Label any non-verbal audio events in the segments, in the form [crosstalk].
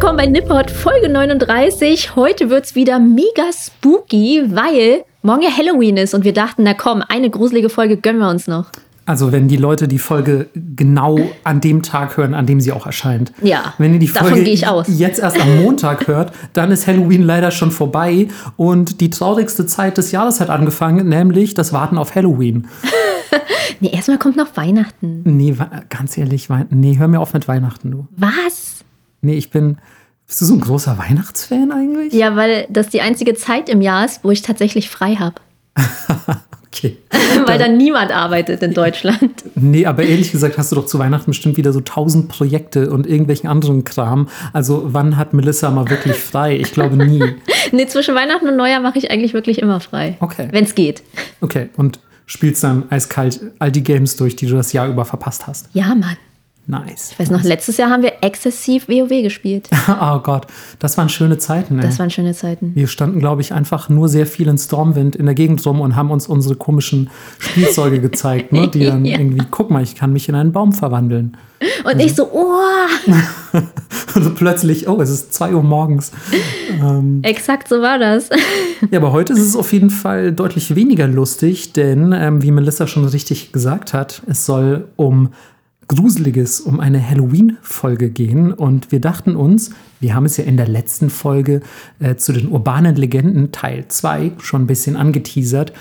willkommen bei Nippot Folge 39. Heute wird's wieder mega spooky, weil morgen ja Halloween ist und wir dachten, na komm, eine gruselige Folge gönnen wir uns noch. Also wenn die Leute die Folge genau an dem Tag hören, an dem sie auch erscheint. Ja, Wenn ihr die Folge gehe ich aus. jetzt erst am Montag [laughs] hört, dann ist Halloween leider schon vorbei und die traurigste Zeit des Jahres hat angefangen, nämlich das Warten auf Halloween. [laughs] Nee, erstmal kommt noch Weihnachten. Nee, ganz ehrlich, nee, hör mir auf mit Weihnachten, du. Was? Nee, ich bin. Bist du so ein großer Weihnachtsfan eigentlich? Ja, weil das die einzige Zeit im Jahr ist, wo ich tatsächlich frei habe. [laughs] [laughs] Okay. weil dann niemand arbeitet in Deutschland. Nee, aber ehrlich gesagt hast du doch zu Weihnachten bestimmt wieder so tausend Projekte und irgendwelchen anderen Kram. Also wann hat Melissa mal wirklich [laughs] frei? Ich glaube nie. Nee, zwischen Weihnachten und Neujahr mache ich eigentlich wirklich immer frei. Okay. Wenn es geht. Okay, und spielst dann eiskalt all die Games durch, die du das Jahr über verpasst hast. Ja, Mann. Nice. Ich weiß noch, letztes Jahr haben wir exzessiv WoW gespielt. [laughs] Oh Gott, das waren schöne Zeiten. Ey. Das waren schöne Zeiten. wir standen, glaube ich, einfach nur sehr viel in Stormwind in der Gegend rum und haben uns unsere komischen Spielzeuge gezeigt, ne? [laughs] die dann Ja. irgendwie, guck mal, ich kann mich in einen Baum verwandeln. Und ich so, oh, [laughs] Und plötzlich, oh, es ist 2 Uhr morgens. exakt so war das. Ja, aber heute ist es auf jeden Fall deutlich weniger lustig, denn ähm, wie Melissa schon richtig gesagt hat, es soll um Gruseliges, um eine Halloween-Folge gehen. Und wir dachten uns, wir haben es ja in der letzten Folge äh, zu den urbanen Legenden Teil 2 schon ein bisschen angeteasert.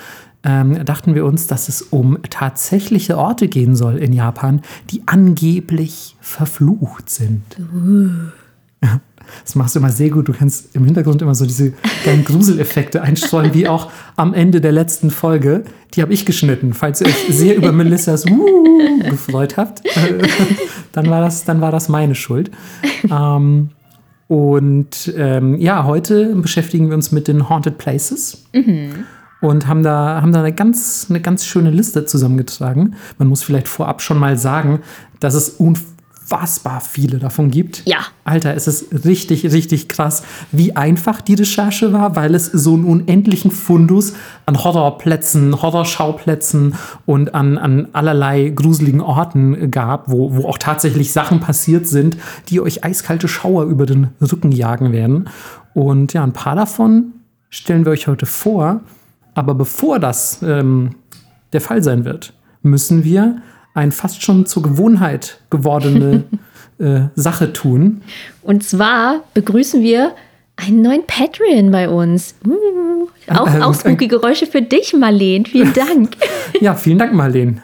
Ähm, dachten wir uns, dass es um tatsächliche Orte gehen soll in Japan, die angeblich verflucht sind. [laughs] Das machst du immer sehr gut. Du kannst im Hintergrund immer so diese kleinen Gruseleffekte einstreuen, wie auch am Ende der letzten Folge. Die habe ich geschnitten. Falls ihr euch sehr über Melissas Wuh gefreut habt, äh, dann, war das, dann war das meine Schuld. Ähm, und ähm, ja, heute beschäftigen wir uns mit den Haunted Places. Und haben da, haben da eine, ganz, eine ganz schöne Liste zusammengetragen. Man muss vielleicht vorab schon mal sagen, dass es unfassbar viele davon gibt. Ja. Alter, es ist richtig, richtig krass, wie einfach die Recherche war, weil es so einen unendlichen Fundus an Horrorplätzen, Horrorschauplätzen und an, an allerlei gruseligen Orten gab, wo, wo auch tatsächlich Sachen passiert sind, die euch eiskalte Schauer über den Rücken jagen werden. Und ja, ein paar davon stellen wir euch heute vor. Aber bevor das ähm, der Fall sein wird, müssen wir ein fast schon zur Gewohnheit gewordene [laughs] äh, Sache tun. Und zwar begrüßen wir einen neuen Patreon bei uns. Uh, auch, Äh, auch äh, spooky Geräusche für dich, Marleen. Vielen Dank. [laughs] Ja, vielen Dank, Marleen.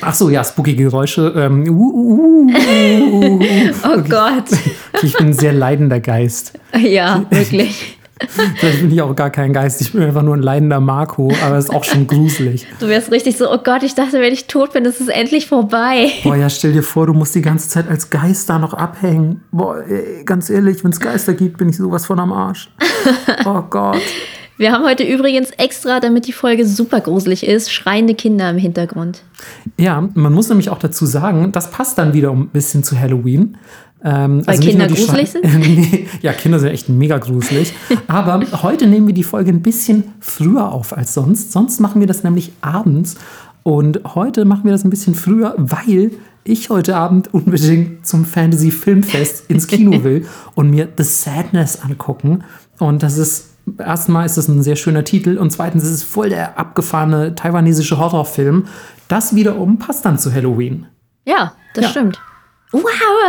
Ach so, ja, spooky Geräusche. Ähm, uh, uh, uh, uh, uh. [laughs] Oh Gott. Ich bin ein sehr leidender Geist. Ja, wirklich. Vielleicht bin ich auch gar kein Geist. Ich bin einfach nur ein leidender Marco, aber es ist auch schon gruselig. Du wärst richtig so, oh Gott, ich dachte, wenn ich tot bin, ist es endlich vorbei. Boah, ja, stell dir vor, du musst die ganze Zeit als Geist da noch abhängen. Boah, ey, ganz ehrlich, wenn es Geister gibt, bin ich sowas von am Arsch. [laughs] Oh Gott. Wir haben heute übrigens extra, damit die Folge super gruselig ist, schreiende Kinder im Hintergrund. Ja, man muss nämlich auch dazu sagen, das passt dann wieder ein bisschen zu Halloween. Ähm, Weil nicht Kinder gruselig Schre- sind? [laughs] nee, ja, Kinder sind echt mega gruselig. [laughs] Aber heute nehmen wir die Folge ein bisschen früher auf als sonst. Sonst machen wir das nämlich abends. Und heute machen wir das ein bisschen früher, weil ich heute Abend unbedingt zum Fantasy Filmfest [laughs] ins Kino will und mir The Sadness angucken. Und das ist, erstmal ist das ein sehr schöner Titel und zweitens ist es voll der abgefahrene taiwanesische Horrorfilm. Das wiederum passt dann zu Halloween. Ja, das Ja. stimmt. Wow,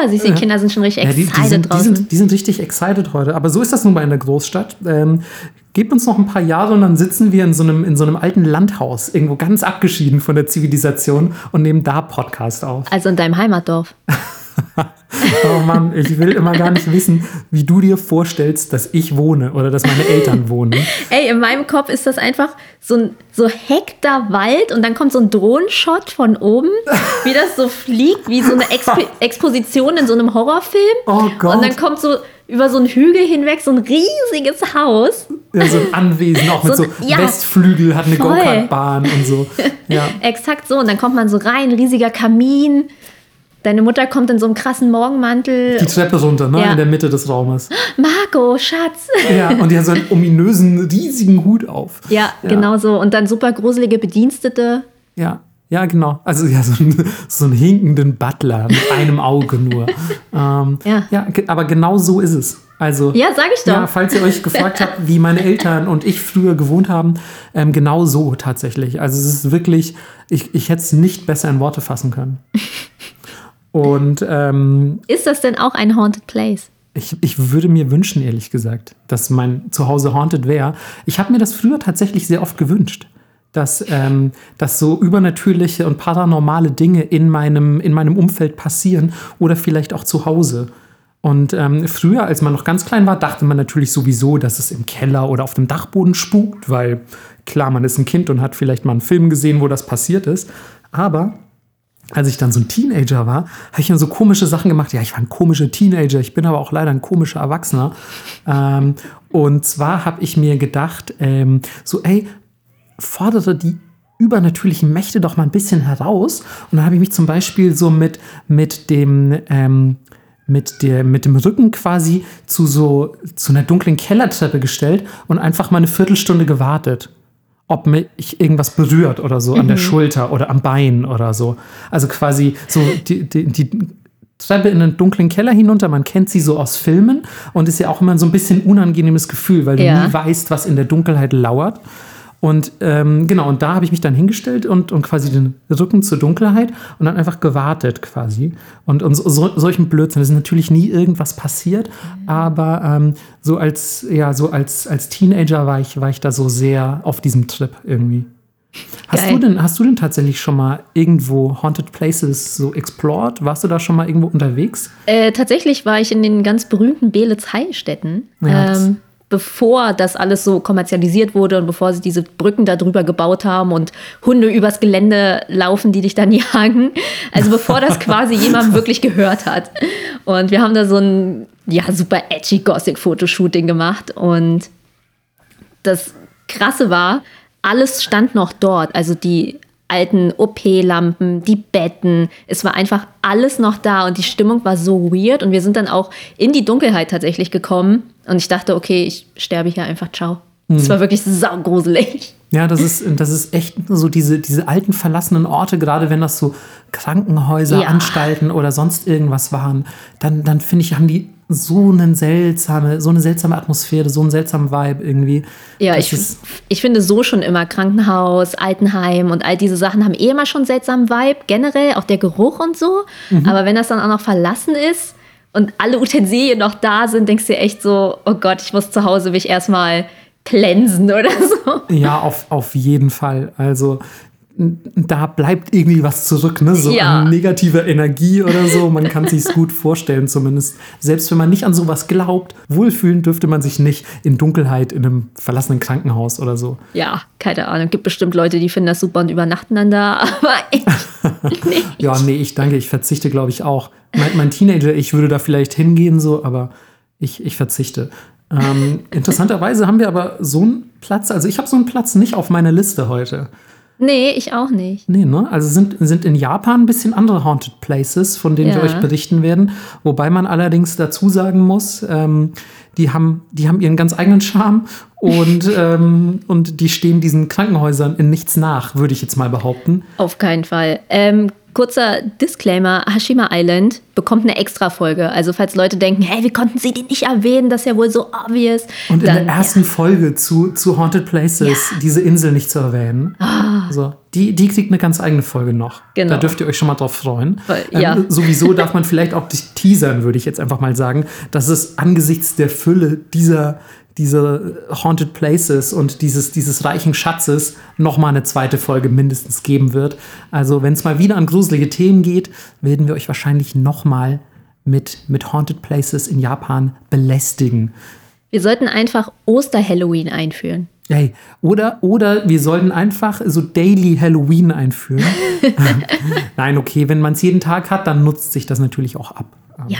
siehst du, die Kinder sind schon richtig Ja, die, excited die, sind, die, draußen. sind, die sind richtig excited heute. Aber so ist das nun mal in der Großstadt. Ähm, gebt uns noch ein paar Jahre und dann sitzen wir in so, einem, in so einem alten Landhaus, irgendwo ganz abgeschieden von der Zivilisation und nehmen da Podcast auf. also in deinem Heimatdorf. [laughs] [laughs] Oh Mann, ich will immer gar nicht wissen, wie du dir vorstellst, dass ich wohne oder dass meine Eltern wohnen. Ey, in meinem Kopf ist das einfach so ein so Hektar Wald und dann kommt so ein Drohnenshot von oben, wie das so fliegt, wie so eine Expo [laughs] Exposition in so einem Horrorfilm. Oh Gott. Und dann kommt so über so einen Hügel hinweg so ein riesiges Haus. Ja, so ein Anwesen, auch mit So so, ein- ja, Westflügel, hat eine. Go-Kart-Bahn und so. [laughs] Ja. Exakt so. Und dann kommt man so rein, riesiger Kamin. Deine Mutter kommt in so einem krassen Morgenmantel. Die Treppe runter, ne? Ja. In der Mitte des Raumes. Marco, Schatz. Ja, und die hat so einen ominösen, riesigen Hut auf. Ja, genau so. Und dann super gruselige Bedienstete. Ja. Ja, genau. Also ja, so, ein, so einen hinkenden Butler mit einem Auge nur. ähm, Ja. ja, aber genau so ist es. Also, Ja, sag ich doch. ja, falls ihr euch gefragt habt, wie meine Eltern und ich früher gewohnt haben, ähm, genau so tatsächlich. Also es ist wirklich, ich, ich hätte es nicht besser in Worte fassen können. Und ähm, Ist das denn auch ein Haunted Place? ich, ich würde mir wünschen, ehrlich gesagt, dass mein Zuhause haunted wäre. Ich habe mir das früher tatsächlich sehr oft gewünscht, dass, ähm, dass so übernatürliche und paranormale Dinge in meinem, in meinem Umfeld passieren oder vielleicht auch zu Hause. Und ähm, früher, als man noch ganz klein war, dachte man natürlich sowieso, dass es im Keller oder auf dem Dachboden spukt, weil klar, man ist ein Kind und hat vielleicht mal einen Film gesehen, wo das passiert ist. Aber als ich dann so ein Teenager war, habe ich dann so komische Sachen gemacht. Ja, ich war ein komischer Teenager, ich bin aber auch leider ein komischer Erwachsener. Ähm, und zwar habe ich mir gedacht, ähm, so, ey, fordere die übernatürlichen Mächte doch mal ein bisschen heraus. Und dann habe ich mich zum Beispiel so mit, mit dem, ähm, mit, der, mit dem Rücken quasi zu so zu einer dunklen Kellertreppe gestellt und einfach mal eine Viertelstunde gewartet ob mich irgendwas berührt oder so an der Schulter oder am Bein oder so. Also quasi so die, die, die Treppe in einen dunklen Keller hinunter. Man kennt sie so aus Filmen und ist ja auch immer so ein bisschen unangenehmes Gefühl, weil du Ja. nie weißt, was in der Dunkelheit lauert. Und ähm, genau, und da habe ich mich dann hingestellt und, und quasi den Rücken zur Dunkelheit und dann einfach gewartet quasi. Und, und so, so, solchen Blödsinn. Es ist natürlich nie irgendwas passiert, aber ähm, so als, ja, so als, als Teenager war ich, war ich da so sehr auf diesem Trip irgendwie. Hast Geil. du, denn, hast du denn tatsächlich schon mal irgendwo Haunted Places so explored? Warst du da schon mal irgendwo unterwegs? Äh, tatsächlich war ich in den ganz berühmten Beelitz-Heilstätten, Ja, ähm, bevor das alles so kommerzialisiert wurde und bevor sie diese Brücken da drüber gebaut haben und Hunde übers Gelände laufen, die dich dann [laughs] jagen. Also bevor das [laughs] quasi jemand wirklich gehört hat. Und wir haben da so ein ja, super edgy Gothic-Fotoshooting gemacht und das Krasse war, alles stand noch dort. Also die alten OP-Lampen, die Betten. Es war einfach alles noch da und die Stimmung war so weird. Und wir sind dann auch in die Dunkelheit tatsächlich gekommen. Und ich dachte, okay, ich sterbe hier einfach. Ciao. Es war wirklich saugruselig. Ja, das ist, das ist echt so diese, diese alten verlassenen Orte, gerade wenn das so Krankenhäuser, Ja. Anstalten oder sonst irgendwas waren, dann, dann finde ich, haben die so eine seltsame, so eine seltsame Atmosphäre, so einen seltsamen Vibe irgendwie. Ja, ich, ich finde so schon immer Krankenhaus, Altenheim und all diese Sachen haben eh immer schon einen seltsamen Vibe, generell, auch der Geruch und so. Mhm. Aber wenn das dann auch noch verlassen ist und alle Utensilien noch da sind, denkst du dir echt so, oh Gott, ich muss zu Hause mich erstmal cleansen oder so. ja, auf, auf jeden Fall. Also da bleibt irgendwie was zurück, ne? So Ja. an negativer Energie oder so. Man kann sich [laughs] gut vorstellen, zumindest. Selbst wenn man nicht an sowas glaubt, wohlfühlen dürfte man sich nicht in Dunkelheit in einem verlassenen Krankenhaus oder so. Ja, keine Ahnung. Gibt bestimmt Leute, die finden das super und übernachten dann da, [laughs] aber ich [laughs] nicht. Ja, nee, ich danke, ich verzichte, glaube ich, auch. Mein, mein Teenager, ich würde da vielleicht hingehen, so, aber ich, ich verzichte. Ähm, interessanterweise haben wir aber so einen Platz, also ich habe so einen Platz nicht auf meiner Liste heute. Nee, ich auch nicht. Nee, ne? Also sind, sind in Japan ein bisschen andere Haunted Places, von denen wir Ja. euch berichten werden. Wobei man allerdings dazu sagen muss, ähm, die, haben, die haben ihren ganz eigenen Charme und, [laughs] ähm, und die stehen diesen Krankenhäusern in nichts nach, würde ich jetzt mal behaupten. Auf keinen Fall. Ähm, kurzer Disclaimer: Hashima Island bekommt eine Extra-Folge. Also, falls Leute denken, hey, wie konnten sie den nicht erwähnen? Das ist ja wohl so obvious. Und in Dann, der ersten Folge zu, zu Haunted Places Ja. Ah. diese Insel nicht zu erwähnen. So, die, die kriegt eine ganz eigene Folge noch. Genau. Da dürft ihr euch schon mal drauf freuen. Weil- ja. sowieso [laughs] darf man vielleicht auch dich teasern, würde ich jetzt einfach mal sagen, dass es angesichts der Fülle dieser, dieser Haunted Places und dieses, dieses reichen Schatzes noch mal eine zweite Folge mindestens geben wird. Also wenn es mal wieder an gruselige Themen geht, werden wir euch wahrscheinlich noch mal mit, mit Haunted Places in Japan belästigen. Wir sollten einfach Oster-Halloween einführen. Hey, oder, oder wir sollten einfach so Daily Halloween einführen. [laughs] Nein, okay, wenn man es jeden Tag hat, dann nutzt sich das natürlich auch ab. Ja,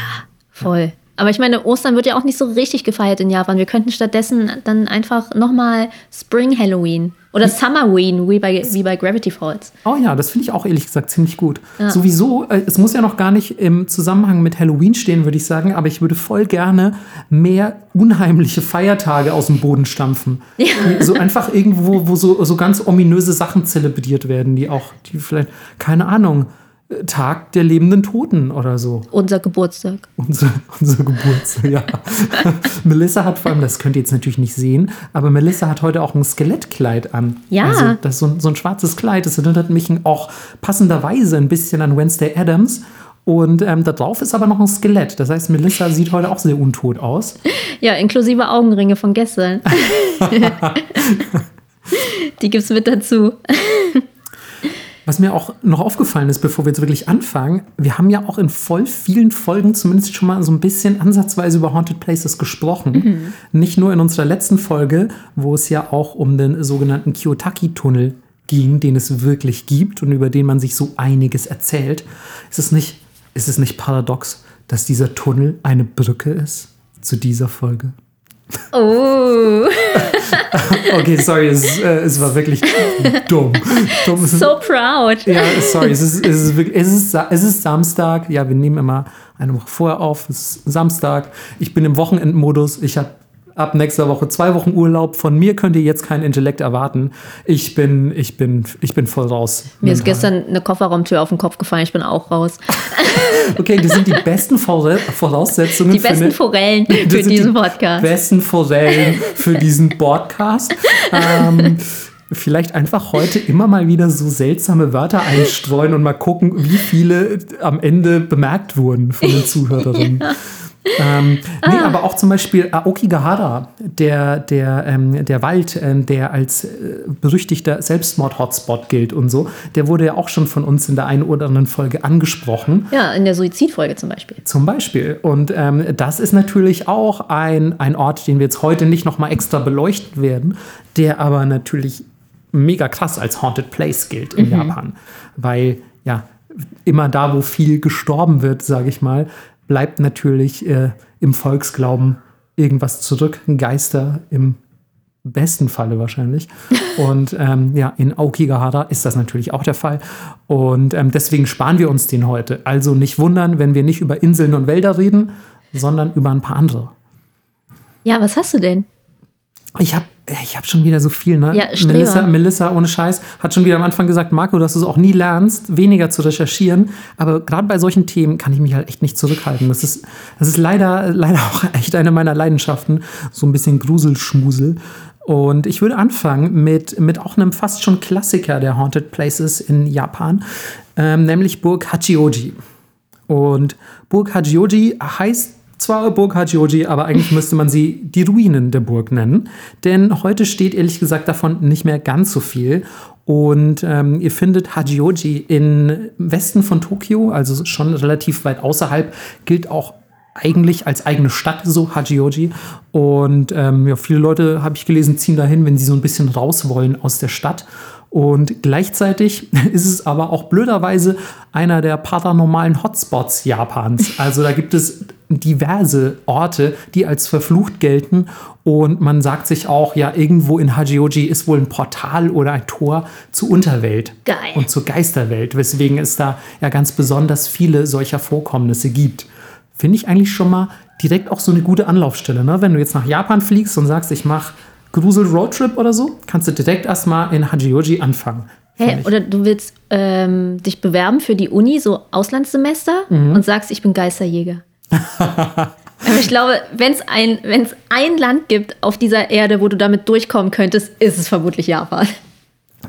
voll. Aber ich meine, Ostern wird ja auch nicht so richtig gefeiert in Japan. Wir könnten stattdessen dann einfach nochmal Spring Halloween oder Summerween, wie bei, wie bei Gravity Falls. Oh ja, das finde ich auch ehrlich gesagt ziemlich gut. Ja. Sowieso, äh, es muss ja noch gar nicht im Zusammenhang mit Halloween stehen, würde ich sagen, aber ich würde voll gerne mehr unheimliche Feiertage aus dem Boden stampfen. Ja. So einfach irgendwo, wo so, so ganz ominöse Sachen zelebriert werden, die auch, die vielleicht, keine Ahnung, Tag der lebenden Toten oder so. Unser Geburtstag. Unser, unser Geburtstag, ja. [laughs] Melissa hat vor allem, das könnt ihr jetzt natürlich nicht sehen, aber Melissa hat heute auch ein Skelettkleid an. Ja. Also das ist so, so ein schwarzes Kleid. Das erinnert mich auch passenderweise ein bisschen an Wednesday Adams. Und ähm, da drauf ist aber noch ein Skelett. Das heißt, Melissa sieht heute auch sehr untot aus. [laughs] Ja, inklusive Augenringe von gestern. [laughs] Die gibt es mit dazu. Was mir auch noch aufgefallen ist, bevor wir jetzt wirklich anfangen, wir haben ja auch in voll vielen Folgen zumindest schon mal so ein bisschen ansatzweise über Haunted Places gesprochen. Mhm. Nicht nur in unserer letzten Folge, wo es ja auch um den sogenannten Kiyotaki-Tunnel ging, den es wirklich gibt und über den man sich so einiges erzählt. Ist es nicht, ist es nicht paradox, dass dieser Tunnel eine Brücke ist zu dieser Folge? Oh. [laughs] okay, sorry, es, äh, es war wirklich dumm. dumm. [laughs] So proud. Ja, sorry, es ist, es, ist wirklich, es, ist, es ist Samstag. Ja, wir nehmen immer eine Woche vorher auf. Es ist Samstag. Ich bin im Wochenendmodus. Ich habe ab nächster Woche zwei Wochen Urlaub. Von mir könnt ihr jetzt kein Intellekt erwarten. Ich bin, ich bin, ich bin voll raus. Mir ist gestern eine Kofferraumtür auf den Kopf gefallen. Ich bin auch raus. [laughs] okay, das sind die besten Voraussetzungen. Die besten eine, Forellen [laughs] für diesen Podcast. Die besten Forellen für diesen Podcast. [laughs] ähm, vielleicht einfach heute immer mal wieder so seltsame Wörter einstreuen und mal gucken, wie viele am Ende bemerkt wurden von den Zuhörerinnen. ja. Ähm, nee, ah. aber auch zum Beispiel Aokigahara, der, der, ähm, der Wald, äh, der als äh, berüchtigter Selbstmord-Hotspot gilt und so, der wurde ja auch schon von uns in der einen oder anderen Folge angesprochen. Ja, in der Suizidfolge zum Beispiel. Zum Beispiel. Und ähm, das ist natürlich auch ein, ein Ort, den wir jetzt heute nicht nochmal extra beleuchten werden, der aber natürlich mega krass als Haunted Place gilt in mhm. Japan. Weil, ja, immer da, wo viel gestorben wird, sage ich mal, bleibt natürlich äh, im Volksglauben irgendwas zurück. Geister im besten Falle wahrscheinlich. [laughs] Und ähm, ja, in Aokigahara ist das natürlich auch der Fall. Und ähm, deswegen sparen wir uns den heute. Also nicht wundern, wenn wir nicht über Inseln und Wälder reden, sondern über ein paar andere. Ja, was hast du denn? Ich habe ich hab schon wieder so viel, ne? Ja, Melissa, Melissa, ohne Scheiß, hat schon wieder am Anfang gesagt, Marco, dass du es auch nie lernst, weniger zu recherchieren. Aber gerade bei solchen Themen kann ich mich halt echt nicht zurückhalten. Das ist, das ist leider, leider [laughs] auch echt eine meiner Leidenschaften. So ein bisschen Gruselschmusel. Und ich würde anfangen mit, mit auch einem fast schon Klassiker der Haunted Places in Japan, ähm, nämlich Burg Hachioji. Und Burg Hachioji heißt zwar Burg Hachioji, aber eigentlich [laughs] müsste man sie die Ruinen der Burg nennen. Denn heute steht ehrlich gesagt davon nicht mehr ganz so viel. Und ähm, ihr findet Hachioji im Westen von Tokio, also schon relativ weit außerhalb, gilt auch eigentlich als eigene Stadt so Hachioji. Und ähm, ja, viele Leute, habe ich gelesen, ziehen dahin, wenn sie so ein bisschen raus wollen aus der Stadt. Und gleichzeitig [laughs] ist es aber auch blöderweise einer der paranormalen Hotspots Japans. Also da gibt es diverse Orte, die als verflucht gelten. Und man sagt sich auch, ja, irgendwo in Hajioji ist wohl ein Portal oder ein Tor zur Unterwelt Geil. und zur Geisterwelt, weswegen es da ja ganz besonders viele solcher Vorkommnisse gibt. Finde ich eigentlich schon mal direkt auch so eine gute Anlaufstelle. Ne? Wenn du jetzt nach Japan fliegst und sagst, ich mache Grusel Roadtrip oder so, kannst du direkt erstmal in Hajioji anfangen. Hey, oder du willst ähm, dich bewerben für die Uni, so Auslandssemester, mhm. und sagst, ich bin Geisterjäger. Aber [laughs] ich glaube, wenn es ein, ein Land gibt auf dieser Erde, wo du damit durchkommen könntest, ist es vermutlich Japan.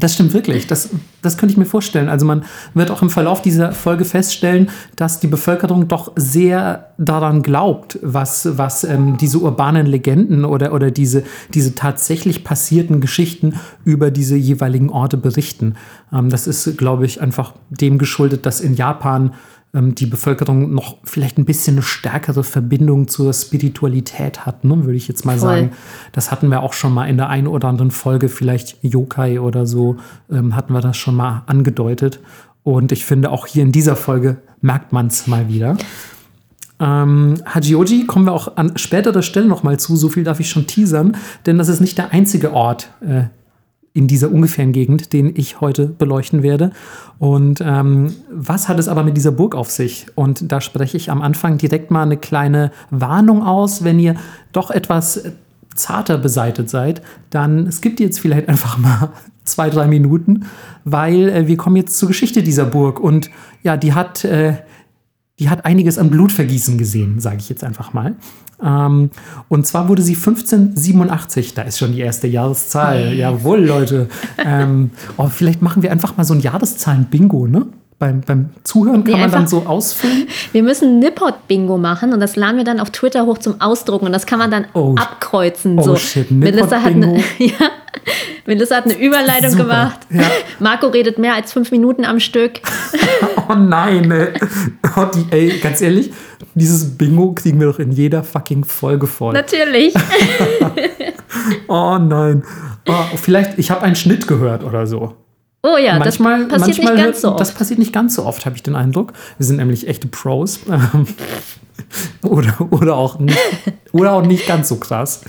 Das stimmt wirklich. Das, das könnte ich mir vorstellen. Also man wird auch im Verlauf dieser Folge feststellen, dass die Bevölkerung doch sehr daran glaubt, was, was ähm, diese urbanen Legenden oder, oder diese, diese tatsächlich passierten Geschichten über diese jeweiligen Orte berichten. Ähm, das ist, glaube ich, einfach dem geschuldet, dass in Japan die Bevölkerung noch vielleicht ein bisschen eine stärkere Verbindung zur Spiritualität hat, ne, würde ich jetzt mal Voll. sagen. Das hatten wir auch schon mal in der einen oder anderen Folge, vielleicht Yokai oder so, ähm, hatten wir das schon mal angedeutet. Und ich finde, auch hier in dieser Folge merkt man es mal wieder. Ähm, Hachioji kommen wir auch an späterer Stelle nochmal zu, so viel darf ich schon teasern, denn das ist nicht der einzige Ort äh, in dieser ungefähren Gegend, den ich heute beleuchten werde. Und ähm, was hat es aber mit dieser Burg auf sich? Und da spreche ich am Anfang direkt mal eine kleine Warnung aus, wenn ihr doch etwas zarter beseitet seid, dann skippt jetzt vielleicht [laughs] einfach mal zwei, drei Minuten, weil äh, wir kommen jetzt zur Geschichte dieser Burg. Und ja, die hat äh, die hat einiges an Blutvergießen gesehen, sage ich jetzt einfach mal. Ähm, und zwar wurde sie 1587, da ist schon die erste Jahreszahl. Jawohl, Leute. ähm, oh, vielleicht machen wir einfach mal so ein Jahreszahlen-Bingo, ne? Beim, beim Zuhören kann nee, man dann so ausfüllen. [laughs] Wir müssen Nippot-Bingo machen und das laden wir dann auf Twitter hoch zum Ausdrucken und das kann man dann oh, abkreuzen. Oh so. shit, Melissa hat, eine, [laughs] ja, [laughs] Melissa hat eine Überleitung Super. gemacht. Ja. [laughs] Marco redet mehr als fünf Minuten am Stück. [laughs] oh nein, ey. Oh, die, ey, ganz ehrlich, dieses Bingo kriegen wir doch in jeder fucking Folge voll. Natürlich. oh nein. Oh, vielleicht, ich habe einen Schnitt gehört oder so. Oh ja, manchmal, das passiert manchmal nicht ganz so oft. Das passiert nicht ganz so oft, habe ich den Eindruck. Wir sind nämlich echte Pros. Ähm, oder, oder, auch nicht, oder auch nicht ganz so krass.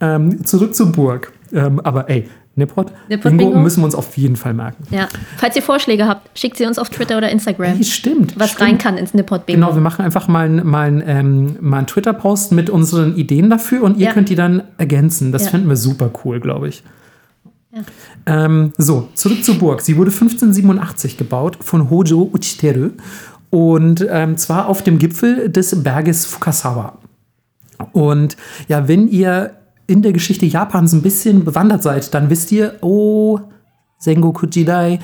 Ähm, zurück zur Burg. Ähm, aber ey, Nippot, Nippot Bingo, Bingo, müssen wir uns auf jeden Fall merken. Ja. Falls ihr Vorschläge habt, schickt sie uns auf Twitter oder Instagram. Hey, stimmt. Was stimmt. rein kann ins Nippot Bingo. Genau, wir machen einfach mal, mal, ähm, mal einen Twitter-Post mit unseren Ideen dafür und ihr ja. könnt die dann ergänzen. Das ja. finden wir super cool, glaube ich. Ähm, so, zurück zur Burg. Sie wurde 1587 gebaut von Hojo Uchiteru und ähm, zwar auf dem Gipfel des Berges Fukasawa. Und ja, wenn ihr in der Geschichte Japans ein bisschen bewandert seid, dann wisst ihr, oh, Sengoku Jidai,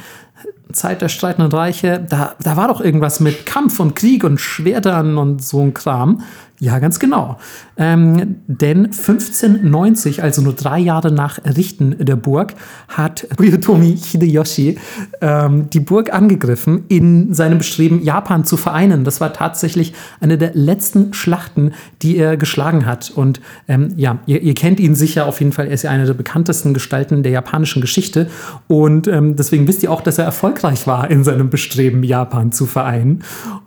Zeit der streitenden Reiche, da, da war doch irgendwas mit Kampf und Krieg und Schwertern und so ein Kram. Ja, ganz genau. Ähm, denn 1590, also nur drei Jahre nach Errichten der Burg, hat Toyotomi Hideyoshi ähm, die Burg angegriffen in seinem Bestreben, Japan zu vereinen. Das war tatsächlich eine der letzten Schlachten, die er geschlagen hat. Und ähm, ja, ihr, ihr, kennt ihn sicher auf jeden Fall. Er ist ja eine der bekanntesten Gestalten der japanischen Geschichte. Und ähm, deswegen wisst ihr auch, dass er erfolgreich war in seinem Bestreben, Japan zu vereinen.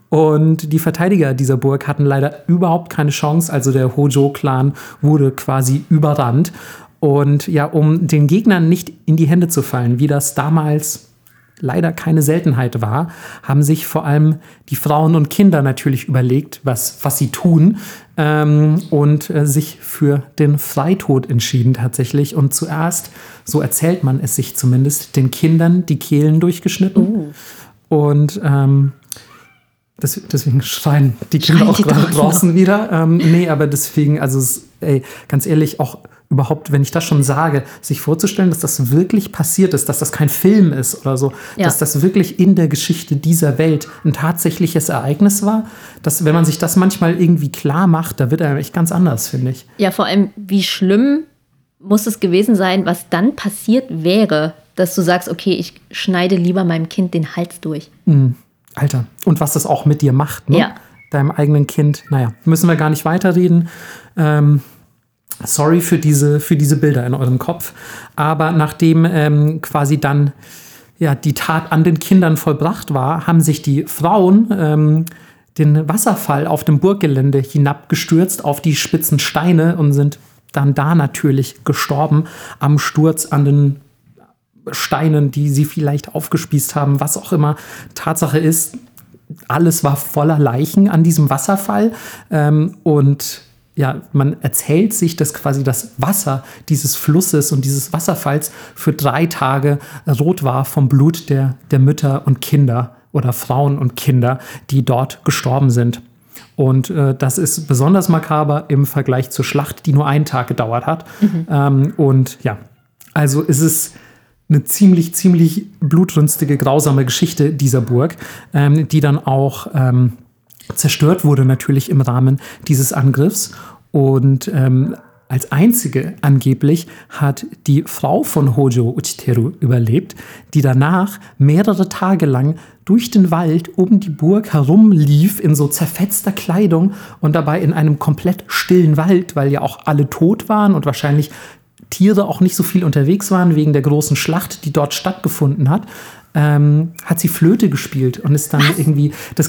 Und die Verteidiger dieser Burg hatten leider überhaupt keine Chance. Also der Hojo-Clan wurde quasi überrannt. Und ja, um den Gegnern nicht in die Hände zu fallen, wie das damals leider keine Seltenheit war, haben sich vor allem die Frauen und Kinder natürlich überlegt, was, was sie tun ähm, und äh, sich für den Freitod entschieden tatsächlich. Und zuerst, so erzählt man es sich zumindest, den Kindern die Kehlen durchgeschnitten. Oh. Und ähm, das, deswegen schreien die Kinder schreien auch gerade draußen wieder. Ähm, nee, aber deswegen, also ey, ganz ehrlich, auch überhaupt, wenn ich das schon sage, sich vorzustellen, dass das wirklich passiert ist, dass das kein Film ist oder so, ja. dass das wirklich in der Geschichte dieser Welt ein tatsächliches Ereignis war, dass wenn man sich das manchmal irgendwie klar macht, da wird er echt ganz anders, finde ich. Ja, vor allem, wie schlimm muss es gewesen sein, was dann passiert wäre, dass du sagst, okay, ich schneide lieber meinem Kind den Hals durch. Mhm. Alter, und was das auch mit dir macht, ne? Ja. Deinem eigenen Kind. Naja, müssen wir gar nicht weiterreden. Ähm, sorry für diese, für diese Bilder in eurem Kopf. Aber nachdem ähm, quasi dann ja, die Tat an den Kindern vollbracht war, haben sich die Frauen ähm, den Wasserfall auf dem Burggelände hinabgestürzt auf die spitzen Steine und sind dann da natürlich gestorben am Sturz an den Steinen, die sie vielleicht aufgespießt haben, was auch immer. Tatsache ist, alles war voller Leichen an diesem Wasserfall. Ähm, und ja, man erzählt sich, dass quasi das Wasser dieses Flusses und dieses Wasserfalls für drei Tage rot war vom Blut der, der Mütter und Kinder oder Frauen und Kinder, die dort gestorben sind. Und äh, das ist besonders makaber im Vergleich zur Schlacht, die nur einen Tag gedauert hat. Mhm. Ähm, und ja, also ist es eine ziemlich, ziemlich blutrünstige, grausame Geschichte dieser Burg, ähm, die dann auch ähm, zerstört wurde natürlich im Rahmen dieses Angriffs. Und ähm, als einzige angeblich hat die Frau von Hojo Uchiteru überlebt, die danach mehrere Tage lang durch den Wald um die Burg herumlief in so zerfetzter Kleidung und dabei in einem komplett stillen Wald, weil ja auch alle tot waren und wahrscheinlich Tiere auch nicht so viel unterwegs waren wegen der großen Schlacht, die dort stattgefunden hat, ähm, hat sie Flöte gespielt und ist dann Was? irgendwie das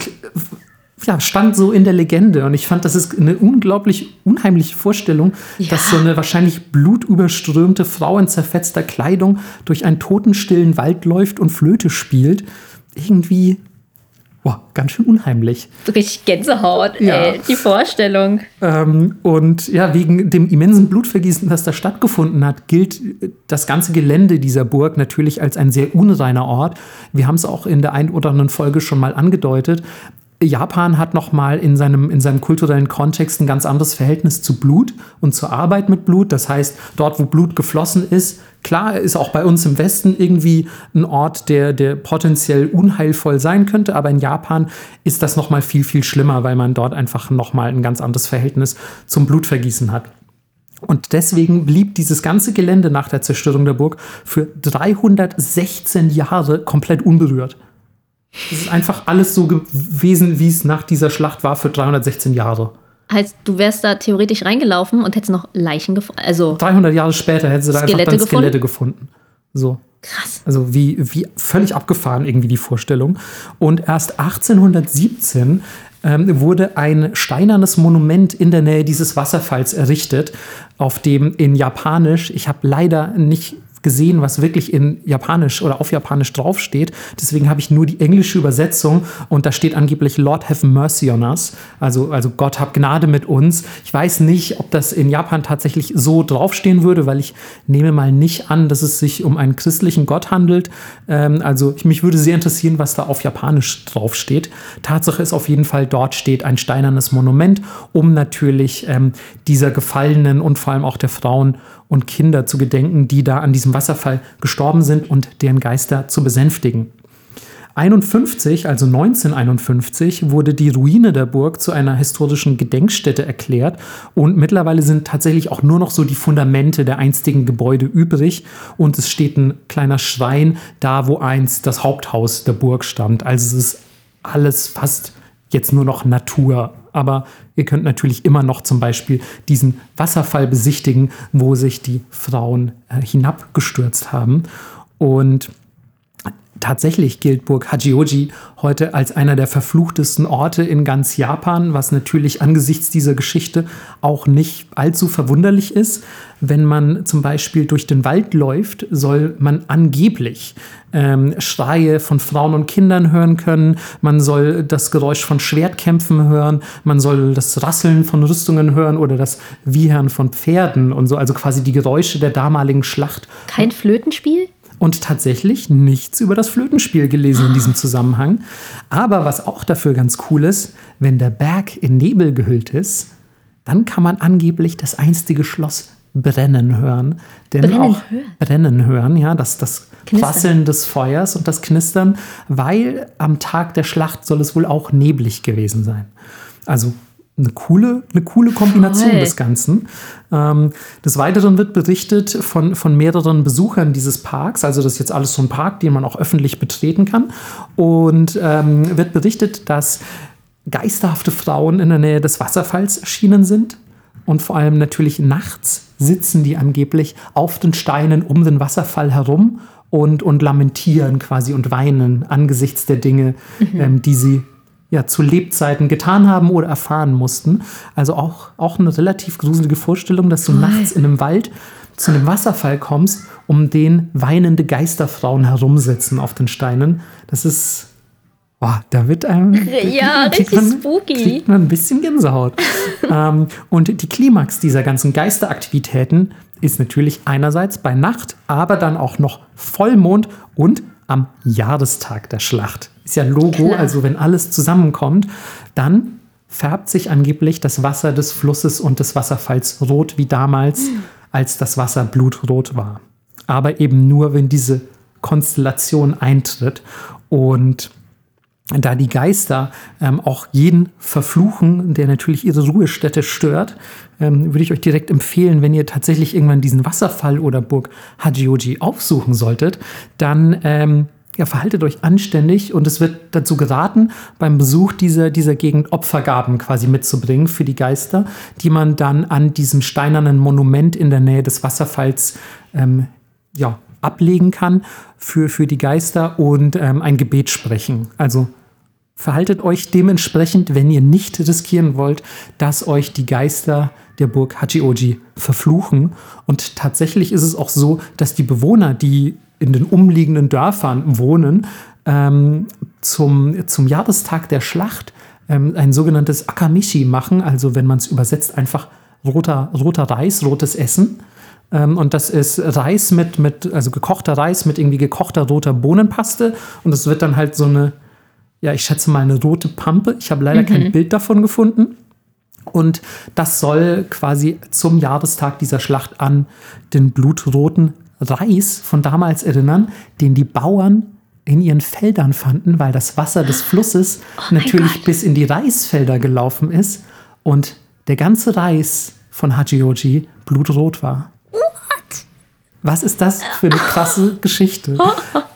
ja, stand so in der Legende. Und ich fand, das ist eine unglaublich unheimliche Vorstellung, ja. dass so eine wahrscheinlich blutüberströmte Frau in zerfetzter Kleidung durch einen totenstillen Wald läuft und Flöte spielt. Irgendwie Boah, ganz schön unheimlich. Richtig Gänsehaut, ja. ey, die Vorstellung. Ähm, und ja, wegen dem immensen Blutvergießen, das da stattgefunden hat, gilt das ganze Gelände dieser Burg natürlich als ein sehr unreiner Ort. Wir haben es auch in der ein oder anderen Folge schon mal angedeutet. Japan hat nochmal in seinem, in seinem kulturellen Kontext ein ganz anderes Verhältnis zu Blut und zur Arbeit mit Blut. Das heißt, dort, wo Blut geflossen ist, klar, ist auch bei uns im Westen irgendwie ein Ort, der, der potenziell unheilvoll sein könnte, aber in Japan ist das nochmal viel, viel schlimmer, weil man dort einfach nochmal ein ganz anderes Verhältnis zum Blutvergießen hat. Und deswegen blieb dieses ganze Gelände nach der Zerstörung der Burg für 316 Jahre komplett unberührt. Es ist einfach alles so gewesen, wie es nach dieser Schlacht war für 316 Jahre. Heißt, du wärst da theoretisch reingelaufen und hättest noch Leichen gefunden. Also 300 Jahre später hättest du da Skelette einfach dann Skelette gefunden. So. Krass. Also wie, wie völlig abgefahren irgendwie die Vorstellung. Und erst 1817 ähm, wurde ein steinernes Monument in der Nähe dieses Wasserfalls errichtet, auf dem in Japanisch, ich habe leider nicht gesehen, was wirklich in Japanisch oder auf Japanisch draufsteht. Deswegen habe ich nur die englische Übersetzung und da steht angeblich Lord have mercy on us. Also, also Gott hab Gnade mit uns. Ich weiß nicht, ob das in Japan tatsächlich so draufstehen würde, weil ich nehme mal nicht an, dass es sich um einen christlichen Gott handelt. Ähm, also ich, mich würde sehr interessieren, was da auf Japanisch draufsteht. Tatsache ist auf jeden Fall, dort steht ein steinernes Monument, um natürlich ähm, dieser Gefallenen und vor allem auch der Frauen und Kinder zu gedenken, die da an diesem Wasserfall gestorben sind und deren Geister zu besänftigen. 51, also 1951, wurde die Ruine der Burg zu einer historischen Gedenkstätte erklärt und mittlerweile sind tatsächlich auch nur noch so die Fundamente der einstigen Gebäude übrig und es steht ein kleiner Schrein da, wo einst das Haupthaus der Burg stand. Also es ist alles fast jetzt nur noch Natur aber ihr könnt natürlich immer noch zum Beispiel diesen Wasserfall besichtigen, wo sich die Frauen äh, hinabgestürzt haben. Und Tatsächlich gilt Burg Hachioji heute als einer der verfluchtesten Orte in ganz Japan, was natürlich angesichts dieser Geschichte auch nicht allzu verwunderlich ist. Wenn man zum Beispiel durch den Wald läuft, soll man angeblich ähm, Schreie von Frauen und Kindern hören können, man soll das Geräusch von Schwertkämpfen hören, man soll das Rasseln von Rüstungen hören oder das Wiehern von Pferden und so, also quasi die Geräusche der damaligen Schlacht. Kein Flötenspiel? Und tatsächlich nichts über das Flötenspiel gelesen in diesem Zusammenhang. Aber was auch dafür ganz cool ist, wenn der Berg in Nebel gehüllt ist, dann kann man angeblich das einstige Schloss brennen hören. Denn brennen auch hören. brennen hören, ja, das, das Quasseln des Feuers und das Knistern, weil am Tag der Schlacht soll es wohl auch neblig gewesen sein. Also eine coole, eine coole Kombination Voll. des Ganzen. Ähm, des Weiteren wird berichtet von, von mehreren Besuchern dieses Parks. Also das ist jetzt alles so ein Park, den man auch öffentlich betreten kann. Und ähm, wird berichtet, dass geisterhafte Frauen in der Nähe des Wasserfalls erschienen sind. Und vor allem natürlich nachts sitzen die angeblich auf den Steinen um den Wasserfall herum und, und lamentieren quasi und weinen angesichts der Dinge, mhm. ähm, die sie ja, zu Lebzeiten getan haben oder erfahren mussten. Also auch, auch eine relativ gruselige Vorstellung, dass du Toll. nachts in einem Wald zu einem Wasserfall kommst, um den weinende Geisterfrauen herumsitzen auf den Steinen. Das ist, oh, da wird einem [laughs] ja, richtig man, spooky. Kriegt man ein bisschen Gänsehaut. [laughs] ähm, und die Klimax dieser ganzen Geisteraktivitäten ist natürlich einerseits bei Nacht, aber dann auch noch Vollmond und am Jahrestag der Schlacht. Ist ja Logo, Klar. also wenn alles zusammenkommt, dann färbt sich angeblich das Wasser des Flusses und des Wasserfalls rot wie damals, mhm. als das Wasser blutrot war. Aber eben nur, wenn diese Konstellation eintritt. Und da die Geister ähm, auch jeden verfluchen, der natürlich ihre Ruhestätte stört, ähm, würde ich euch direkt empfehlen, wenn ihr tatsächlich irgendwann diesen Wasserfall oder Burg Hajioji aufsuchen solltet, dann ähm, ja, verhaltet euch anständig und es wird dazu geraten, beim Besuch dieser, dieser Gegend Opfergaben quasi mitzubringen für die Geister, die man dann an diesem steinernen Monument in der Nähe des Wasserfalls ähm, ja, ablegen kann für, für die Geister und ähm, ein Gebet sprechen. Also Verhaltet euch dementsprechend, wenn ihr nicht riskieren wollt, dass euch die Geister der Burg Hachioji verfluchen. Und tatsächlich ist es auch so, dass die Bewohner, die in den umliegenden Dörfern wohnen, ähm, zum, zum Jahrestag der Schlacht ähm, ein sogenanntes Akamishi machen. Also wenn man es übersetzt, einfach roter, roter Reis, rotes Essen. Ähm, und das ist Reis mit, mit, also gekochter Reis mit irgendwie gekochter roter Bohnenpaste. Und das wird dann halt so eine ja, ich schätze mal eine rote Pampe. Ich habe leider mhm. kein Bild davon gefunden. Und das soll quasi zum Jahrestag dieser Schlacht an den blutroten Reis von damals erinnern, den die Bauern in ihren Feldern fanden, weil das Wasser des Flusses oh natürlich bis in die Reisfelder gelaufen ist und der ganze Reis von Hachioji blutrot war. What? Was ist das für eine krasse [laughs] Geschichte?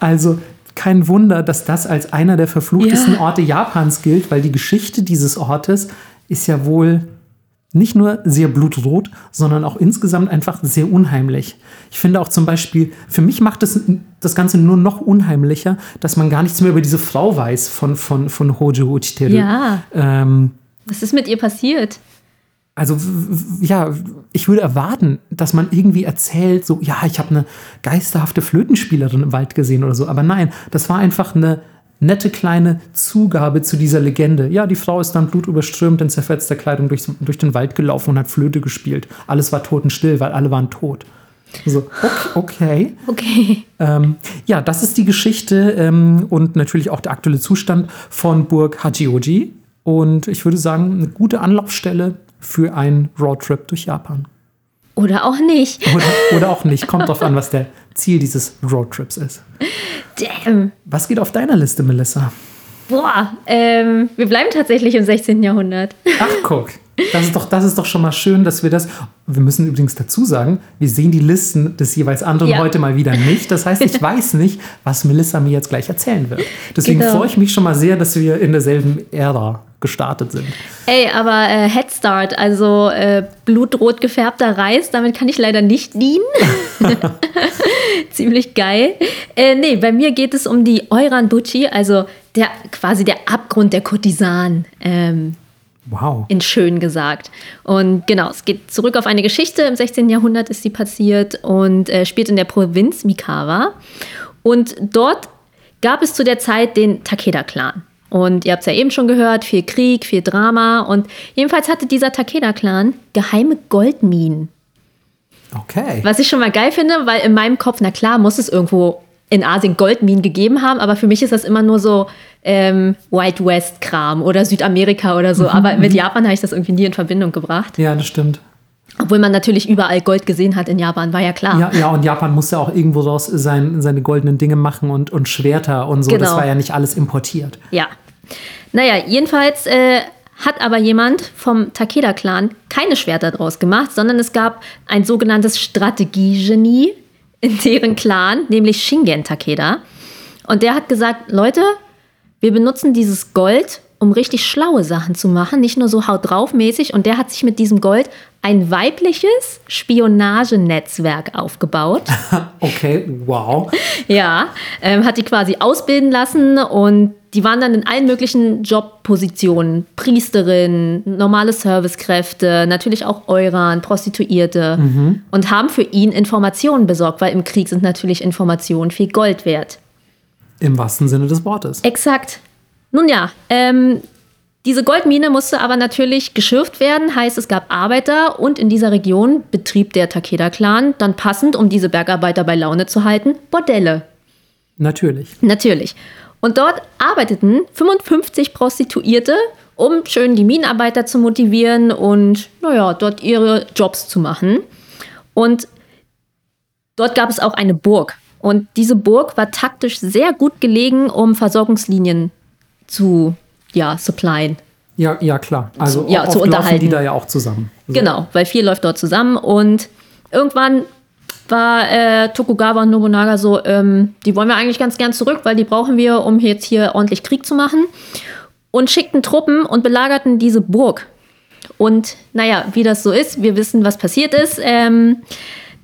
Also kein Wunder, dass das als einer der verfluchtesten ja. Orte Japans gilt, weil die Geschichte dieses Ortes ist ja wohl nicht nur sehr blutrot, sondern auch insgesamt einfach sehr unheimlich. Ich finde auch zum Beispiel, für mich macht das, das Ganze nur noch unheimlicher, dass man gar nichts mehr über diese Frau weiß von, von, von Hojo Uchiteru. Ja. Ähm, Was ist mit ihr passiert? also ja, ich würde erwarten, dass man irgendwie erzählt, so, ja, ich habe eine geisterhafte Flötenspielerin im Wald gesehen oder so. Aber nein, das war einfach eine nette kleine Zugabe zu dieser Legende. Ja, die Frau ist dann blutüberströmt in zerfetzter Kleidung durch, durch den Wald gelaufen und hat Flöte gespielt. Alles war totenstill, weil alle waren tot. So, okay. [laughs] Okay. Ähm, ja, das ist die Geschichte ähm, und natürlich auch der aktuelle Zustand von Burg Hachioji. Und ich würde sagen, eine gute Anlaufstelle für einen Roadtrip durch Japan. Oder auch nicht. [laughs] Oder, oder auch nicht. Kommt drauf an, was der Ziel dieses Roadtrips ist. Damn. Was geht auf deiner Liste, Melissa? Boah, ähm, wir bleiben tatsächlich im 16. Jahrhundert. [laughs] Ach, guck. Das ist, doch, das ist doch schon mal schön, dass wir das. Wir müssen übrigens dazu sagen, wir sehen die Listen des jeweils anderen ja. heute mal wieder nicht. Das heißt, ich [laughs] weiß nicht, was Melissa mir jetzt gleich erzählen wird. Deswegen genau. freue ich mich schon mal sehr, dass wir in derselben Ära gestartet sind. Ey, aber äh, Head Start, also äh, blutrot gefärbter Reis, damit kann ich leider nicht dienen. [laughs] [laughs] Ziemlich geil. Äh, nee, bei mir geht es um die Euran Bucci, also der quasi der Abgrund der Kurtisanen. Ähm, Wow. In schön gesagt. Und genau, es geht zurück auf eine Geschichte. Im 16. Jahrhundert ist sie passiert und äh, spielt in der Provinz Mikawa. Und dort gab es zu der Zeit den Takeda-Clan. Und ihr habt es ja eben schon gehört, viel Krieg, viel Drama. Und jedenfalls hatte dieser Takeda-Clan geheime Goldminen. Okay. Was ich schon mal geil finde, weil in meinem Kopf, na klar, muss es irgendwo in Asien Goldminen gegeben haben, aber für mich ist das immer nur so ähm, White West-Kram oder Südamerika oder so. Mhm. Aber mit Japan habe ich das irgendwie nie in Verbindung gebracht. Ja, das stimmt. Obwohl man natürlich überall Gold gesehen hat in Japan, war ja klar. Ja, ja und Japan musste auch irgendwo raus sein, seine goldenen Dinge machen und, und Schwerter und so. Genau. Das war ja nicht alles importiert. Ja, naja, jedenfalls äh, hat aber jemand vom Takeda-Clan keine Schwerter draus gemacht, sondern es gab ein sogenanntes Strategiegenie in deren Clan, nämlich Shingen Takeda. Und der hat gesagt, Leute, wir benutzen dieses Gold, um richtig schlaue Sachen zu machen, nicht nur so haut drauf mäßig. Und der hat sich mit diesem Gold ein weibliches Spionagenetzwerk aufgebaut. [laughs] okay, wow. Ja, ähm, hat die quasi ausbilden lassen und die waren dann in allen möglichen Jobpositionen. Priesterin, normale Servicekräfte, natürlich auch Euran, Prostituierte mhm. und haben für ihn Informationen besorgt, weil im Krieg sind natürlich Informationen viel Gold wert. Im wahrsten Sinne des Wortes. Exakt. Nun ja, ähm, diese Goldmine musste aber natürlich geschürft werden, heißt es gab Arbeiter und in dieser Region betrieb der Takeda-Clan dann passend, um diese Bergarbeiter bei Laune zu halten, Bordelle. Natürlich. Natürlich. Und dort arbeiteten 55 Prostituierte, um schön die Minenarbeiter zu motivieren und, naja, dort ihre Jobs zu machen. Und dort gab es auch eine Burg. Und diese Burg war taktisch sehr gut gelegen, um Versorgungslinien zu ja, supplyen. Ja, ja, klar. Also ja, zu unterhalten. die da ja auch zusammen. So. Genau, weil viel läuft dort zusammen. Und irgendwann war äh, Tokugawa und Nobunaga so, ähm, die wollen wir eigentlich ganz gern zurück, weil die brauchen wir, um jetzt hier ordentlich Krieg zu machen. Und schickten Truppen und belagerten diese Burg. Und naja, wie das so ist, wir wissen, was passiert ist. Ähm,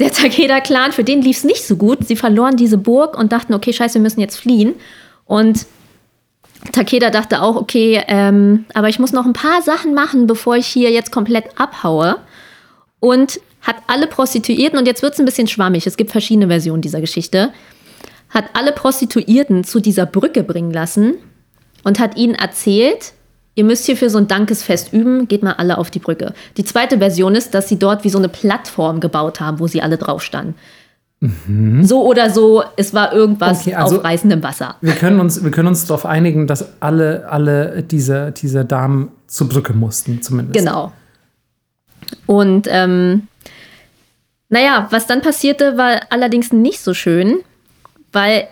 der Takeda-Clan, für den lief es nicht so gut. Sie verloren diese Burg und dachten, okay, scheiße, wir müssen jetzt fliehen. Und Takeda dachte auch, okay, ähm, aber ich muss noch ein paar Sachen machen, bevor ich hier jetzt komplett abhaue. Und hat alle Prostituierten, und jetzt wird es ein bisschen schwammig, es gibt verschiedene Versionen dieser Geschichte, hat alle Prostituierten zu dieser Brücke bringen lassen und hat ihnen erzählt, ihr müsst hier für so ein Dankesfest üben, geht mal alle auf die Brücke. Die zweite Version ist, dass sie dort wie so eine Plattform gebaut haben, wo sie alle drauf standen. Mhm. So oder so, es war irgendwas okay, also auf reißendem Wasser. Wir können uns, wir können uns darauf einigen, dass alle, alle diese, diese Damen zur Brücke mussten, zumindest. Genau. Und ähm, naja, was dann passierte, war allerdings nicht so schön, weil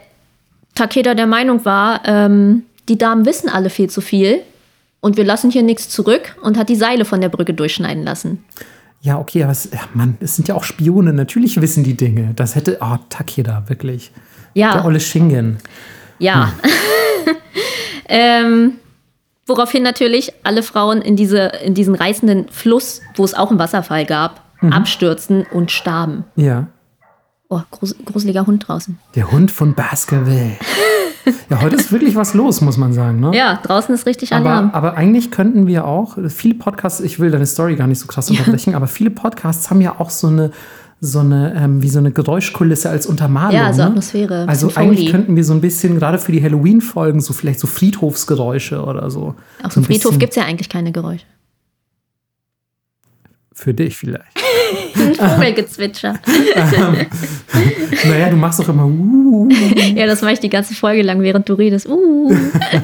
Takeda der Meinung war, ähm, die Damen wissen alle viel zu viel und wir lassen hier nichts zurück und hat die Seile von der Brücke durchschneiden lassen. Ja, okay, aber es, ja, Mann, es sind ja auch Spione. Natürlich wissen die Dinge. Das hätte, oh, Takeda, wirklich. Ja. Der olle Schingen. Ja. Hm. [laughs] ähm, woraufhin natürlich alle Frauen in, diese, in diesen reißenden Fluss, wo es auch einen Wasserfall gab, mhm. abstürzten und starben. Ja. Oh, gruseliger Hund draußen. Der Hund von Baskerville. [laughs] Ja, heute ist wirklich was los, muss man sagen. Ne? Ja, draußen ist richtig Alarm. Aber, aber eigentlich könnten wir auch, viele Podcasts, ich will deine Story gar nicht so krass unterbrechen, aber viele Podcasts haben ja auch so eine, so eine, ähm, wie so eine Geräuschkulisse als Untermalung. Ja, so ne? Atmosphäre. Also eigentlich könnten wir so ein bisschen, gerade für die Halloween-Folgen, so vielleicht so Friedhofsgeräusche oder so. Auf so dem Friedhof gibt es ja eigentlich keine Geräusche. Für dich vielleicht. Vogelgezwitscher. ähm, [laughs] naja, du machst doch immer uh. Ja, das mache ich die ganze Folge lang, während du redest. Uh.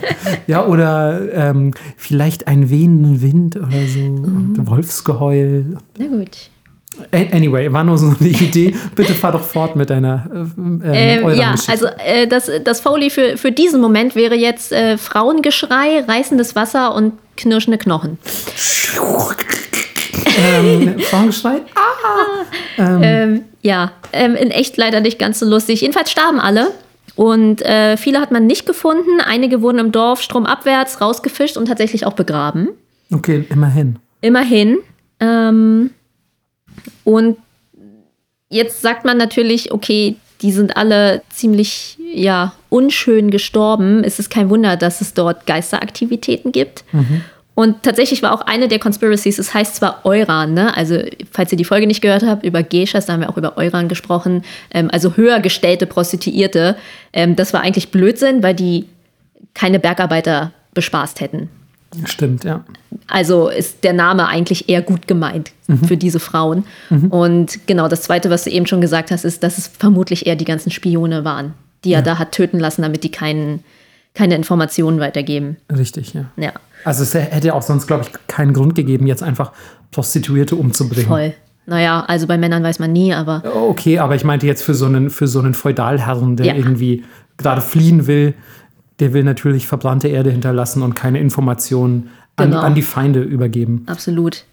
[laughs] ja, oder ähm, vielleicht ein wehenden Wind oder so. Uh. Wolfsgeheul. Na gut. Anyway, war nur so eine Idee. Bitte fahr doch fort mit deiner. Äh, ähm, ja, Geschichte. also äh, das, das Foley für, für diesen Moment wäre jetzt äh, Frauengeschrei, reißendes Wasser und knirschende Knochen [laughs] ähm, Frauengeschrei. Ah! [laughs] Ähm. Ähm, ja, ähm, in echt leider nicht ganz so lustig. Jedenfalls starben alle. Und äh, viele hat man nicht gefunden. Einige wurden im Dorf stromabwärts rausgefischt und tatsächlich auch begraben. Okay, immerhin. Immerhin. Ähm, und jetzt sagt man natürlich, okay, die sind alle ziemlich ja, unschön gestorben. Es ist kein Wunder, dass es dort Geisteraktivitäten gibt. Mhm. Und tatsächlich war auch eine der Conspiracies, es heißt zwar Euran, ne? also falls ihr die Folge nicht gehört habt, über Geishas, da haben wir auch über Euran gesprochen, ähm, also höher gestellte Prostituierte. Ähm, das war eigentlich Blödsinn, weil die keine Bergarbeiter bespaßt hätten. Stimmt, ja. Also ist der Name eigentlich eher gut gemeint mhm. für diese Frauen. Mhm. Und genau das Zweite, was du eben schon gesagt hast, ist, dass es vermutlich eher die ganzen Spione waren, die ja. er da hat töten lassen, damit die keinen, keine Informationen weitergeben. Richtig, ja. Ja. Also es hätte auch sonst, glaube ich, keinen Grund gegeben, jetzt einfach Prostituierte umzubringen. Voll. Naja, also bei Männern weiß man nie, aber. Okay, aber ich meinte jetzt für so einen, für so einen Feudalherren, der ja. irgendwie gerade fliehen will, der will natürlich verbrannte Erde hinterlassen und keine Informationen an, genau. an die Feinde übergeben. Absolut.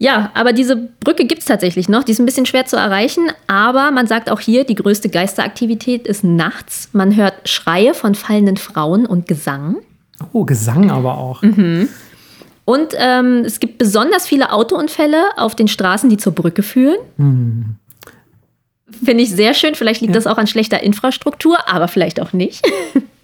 Ja, aber diese Brücke gibt es tatsächlich noch. Die ist ein bisschen schwer zu erreichen, aber man sagt auch hier, die größte Geisteraktivität ist nachts. Man hört Schreie von fallenden Frauen und Gesang. Oh, Gesang aber auch. Mhm. Und ähm, es gibt besonders viele Autounfälle auf den Straßen, die zur Brücke führen. Mhm. Finde ich sehr schön. Vielleicht liegt ja. das auch an schlechter Infrastruktur, aber vielleicht auch nicht. [laughs]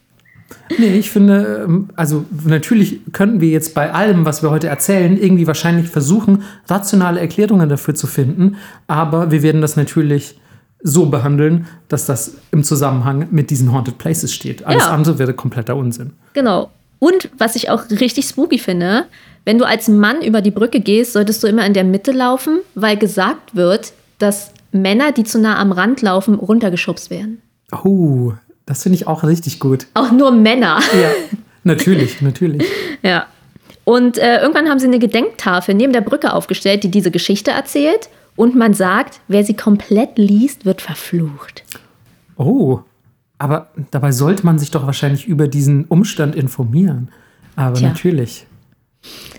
Nee, ich finde, ähm, also natürlich könnten wir jetzt bei allem, was wir heute erzählen, irgendwie wahrscheinlich versuchen, rationale Erklärungen dafür zu finden, aber wir werden das natürlich so behandeln, dass das im Zusammenhang mit diesen Haunted Places steht. Alles ja. andere wäre kompletter Unsinn. Genau. Und was ich auch richtig spooky finde, wenn du als Mann über die Brücke gehst, solltest du immer in der Mitte laufen, weil gesagt wird, dass Männer, die zu nah am Rand laufen, runtergeschubst werden. Oh, das finde ich auch richtig gut. Auch nur Männer. Ja, natürlich, natürlich. [laughs] ja. Und äh, irgendwann haben sie eine Gedenktafel neben der Brücke aufgestellt, die diese Geschichte erzählt. Und man sagt, wer sie komplett liest, wird verflucht. Oh, aber dabei sollte man sich doch wahrscheinlich über diesen Umstand informieren. Aber Tja. natürlich.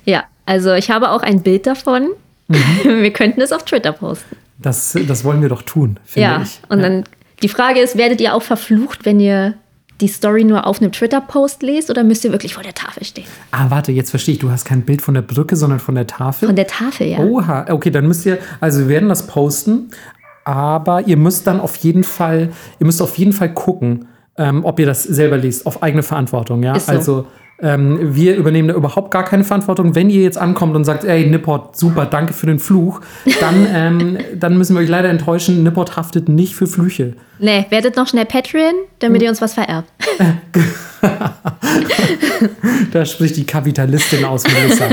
Ja, also ich habe auch ein Bild davon. Mhm. [laughs] Wir könnten es auf Twitter posten. Das, das wollen wir doch tun, finde ja, ich. Und ja. dann die Frage ist, werdet ihr auch verflucht, wenn ihr die Story nur auf einem Twitter-Post lest oder müsst ihr wirklich vor der Tafel stehen? Ah, warte, jetzt verstehe ich. Du hast kein Bild von der Brücke, sondern von der Tafel? Von der Tafel, ja. Oha, okay, dann müsst ihr, also wir werden das posten, aber ihr müsst dann auf jeden Fall, ihr müsst auf jeden Fall gucken, ähm, ob ihr das selber liest, auf eigene Verantwortung, ja. Ist so. Also ähm, wir übernehmen da überhaupt gar keine Verantwortung. Wenn ihr jetzt ankommt und sagt, ey, Nipport, super, danke für den Fluch, dann, [laughs] ähm, dann müssen wir euch leider enttäuschen, Nipport haftet nicht für Flüche. Nee, werdet noch schnell Patreon, damit ihr uns was vererbt. [laughs] Da spricht die Kapitalistin aus, Melissa.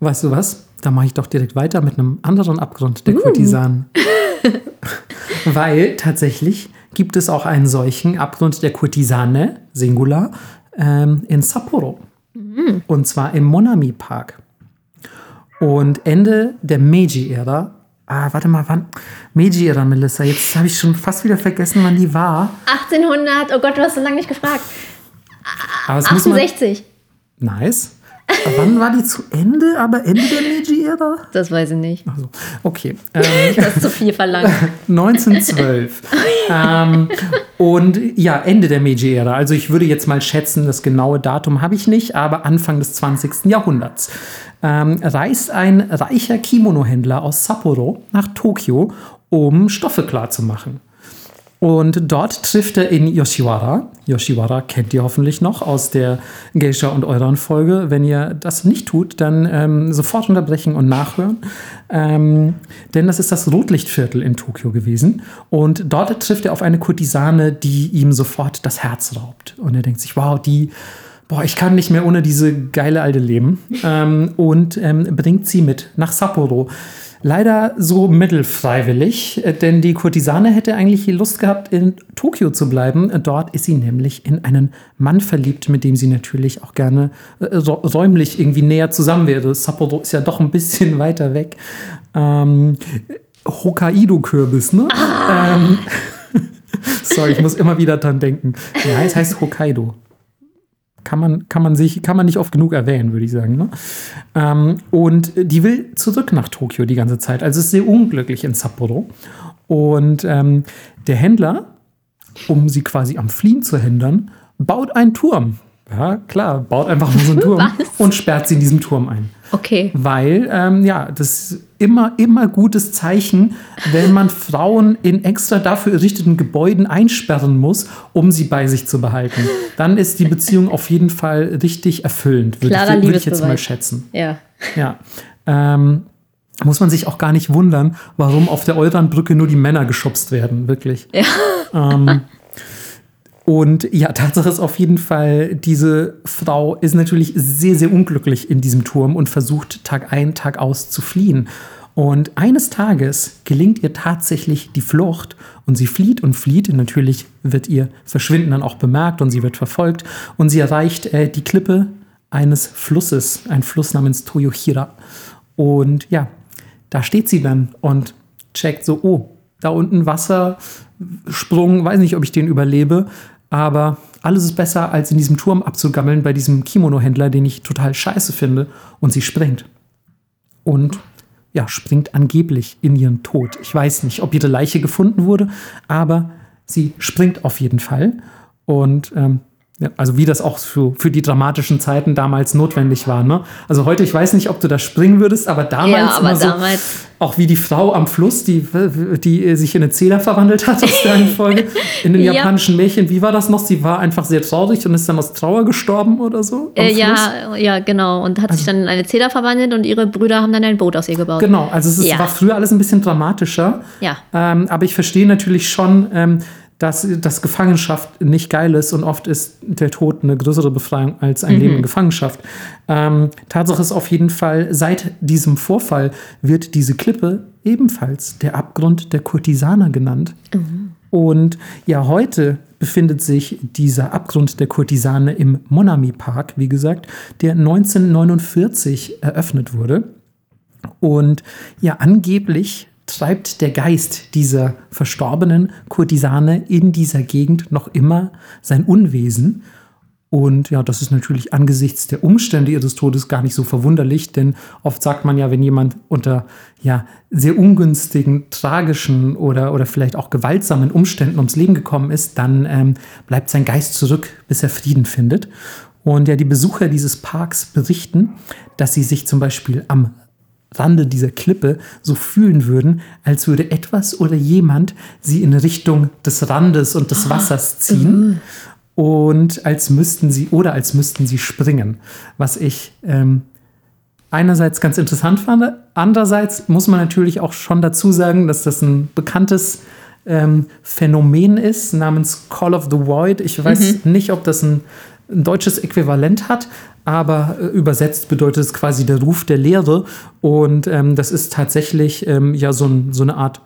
weißt du was? Da mache ich doch direkt weiter mit einem anderen Abgrund der Kurtisanen. Weil tatsächlich gibt es auch einen solchen Abgrund der Kurtisane, Singular, ähm, in Sapporo. Und zwar im Monami Park. Und Ende der Meiji-Ära, ah, warte mal, wann? Meiji-Ära, Melissa, jetzt habe ich schon fast wieder vergessen, wann die war. 1800, oh Gott, du hast so lange nicht gefragt. Aber es muss man, 68. Nice. Wann war die zu Ende? Aber Ende der Meiji-Ära? Das weiß ich nicht. Also, okay. [laughs] Ähm, Das ist zu viel verlangt. 1912. ähm, und ja, Ende der Meiji-Ära. Also ich würde jetzt mal schätzen, das genaue Datum habe ich nicht, aber Anfang des 20. Jahrhunderts. Ähm, reist ein reicher Kimono-Händler aus Sapporo nach Tokio, um Stoffe klarzumachen. Und dort trifft er in Yoshiwara. Yoshiwara kennt ihr hoffentlich noch aus der Geisha und Euron Folge. Wenn ihr das nicht tut, dann ähm, sofort unterbrechen und nachhören. Ähm, denn das ist das Rotlichtviertel in Tokio gewesen. Und dort trifft er auf eine Kurtisane, die ihm sofort das Herz raubt. Und er denkt sich, wow, die boah, ich kann nicht mehr ohne diese geile alte leben. Ähm, und ähm, bringt sie mit nach Sapporo. Leider so mittelfreiwillig, äh, denn die Kurtisane hätte eigentlich Lust gehabt, in Tokio zu bleiben. Dort ist sie nämlich in einen Mann verliebt, mit dem sie natürlich auch gerne äh, rä- räumlich irgendwie näher zusammen wäre. Sapporo ist ja doch ein bisschen [laughs] weiter weg. Ähm, Hokkaido-Kürbis, ne? Ähm, [laughs] sorry, ich muss immer wieder dran denken. Ja, es heißt Hokkaido kann man, kann man sich, kann man nicht oft genug erwähnen, würde ich sagen. Ne? Ähm, und die will zurück nach Tokio die ganze Zeit. Also ist sehr unglücklich in Sapporo. Und ähm, der Händler, um sie quasi am Fliehen zu hindern, baut einen Turm. Ja, klar, baut einfach nur so einen Turm [laughs] Was? und sperrt sie in diesem Turm ein. Okay. Weil, ähm, ja, das ist immer, immer gutes Zeichen, wenn man Frauen in extra dafür errichteten Gebäuden einsperren muss, um sie bei sich zu behalten. Dann ist die Beziehung auf jeden Fall richtig erfüllend, würde ich, würde ich jetzt mal schätzen. Ja. Ja. Ähm, muss man sich auch gar nicht wundern, warum auf der Eulandbrücke nur die Männer geschubst werden, wirklich. Ja. Ähm, [laughs] und ja, Tatsache ist auf jeden Fall, diese Frau ist natürlich sehr, sehr unglücklich in diesem Turm und versucht Tag ein, Tag aus zu fliehen. Und eines Tages gelingt ihr tatsächlich die Flucht und sie flieht und flieht. Und natürlich wird ihr Verschwinden dann auch bemerkt und sie wird verfolgt. Und sie erreicht äh, die Klippe eines Flusses, ein Fluss namens Toyohira. Und ja, da steht sie dann und checkt so, oh, da unten Wassersprung, weiß nicht, ob ich den überlebe, aber alles ist besser, als in diesem Turm abzugammeln bei diesem Kimono-Händler, den ich total scheiße finde. Und sie springt. Und ja, springt angeblich in ihren Tod. Ich weiß nicht, ob ihre Leiche gefunden wurde, aber sie springt auf jeden Fall. Und ähm, ja, also wie das auch für, für die dramatischen Zeiten damals notwendig war. Ne? Also heute, ich weiß nicht, ob du da springen würdest, aber damals, Ja, aber immer so, damals- auch wie die Frau am Fluss, die, die sich in eine Zähler verwandelt hat aus der einen Folge, in den [laughs] Ja. japanischen Märchen. Wie war das noch? Sie war einfach sehr traurig und ist dann aus Trauer gestorben oder so? Äh, ja, ja, genau. Und hat sich dann in eine Zeder verwandelt und ihre Brüder haben dann ein Boot aus ihr gebaut. Genau, also es ist, war früher alles ein bisschen dramatischer. Ja. Ähm, aber ich verstehe natürlich schon, ähm, dass, dass Gefangenschaft nicht geil ist und oft ist der Tod eine größere Befreiung als ein Leben in Gefangenschaft. Ähm, Tatsache ist auf jeden Fall, seit diesem Vorfall wird diese Klippe ebenfalls der Abgrund der Kurtisaner genannt. Und ja, heute befindet sich dieser Abgrund der Kurtisane im Monami Park, wie gesagt, der 1949 eröffnet wurde. Und ja, angeblich treibt der Geist dieser verstorbenen Kurtisane in dieser Gegend noch immer sein Unwesen. Und ja, das ist natürlich angesichts der Umstände ihres Todes gar nicht so verwunderlich, denn oft sagt man ja, wenn jemand unter ja, sehr ungünstigen, tragischen oder, oder vielleicht auch gewaltsamen Umständen ums Leben gekommen ist, dann ähm, bleibt sein Geist zurück, bis er Frieden findet. Und ja, die Besucher dieses Parks berichten, dass sie sich zum Beispiel am Rande dieser Klippe so fühlen würden, als würde etwas oder jemand sie in Richtung des Randes und des Wassers ziehen. Und als müssten sie oder als müssten sie springen. Was ich ähm, einerseits ganz interessant fand. Andererseits muss man natürlich auch schon dazu sagen, dass das ein bekanntes ähm, Phänomen ist namens Call of the Void. Ich weiß mhm. nicht, ob das ein, ein, deutsches Äquivalent hat, aber äh, übersetzt bedeutet es quasi der Ruf der Leere. Und ähm, das ist tatsächlich ähm, ja so, so eine Art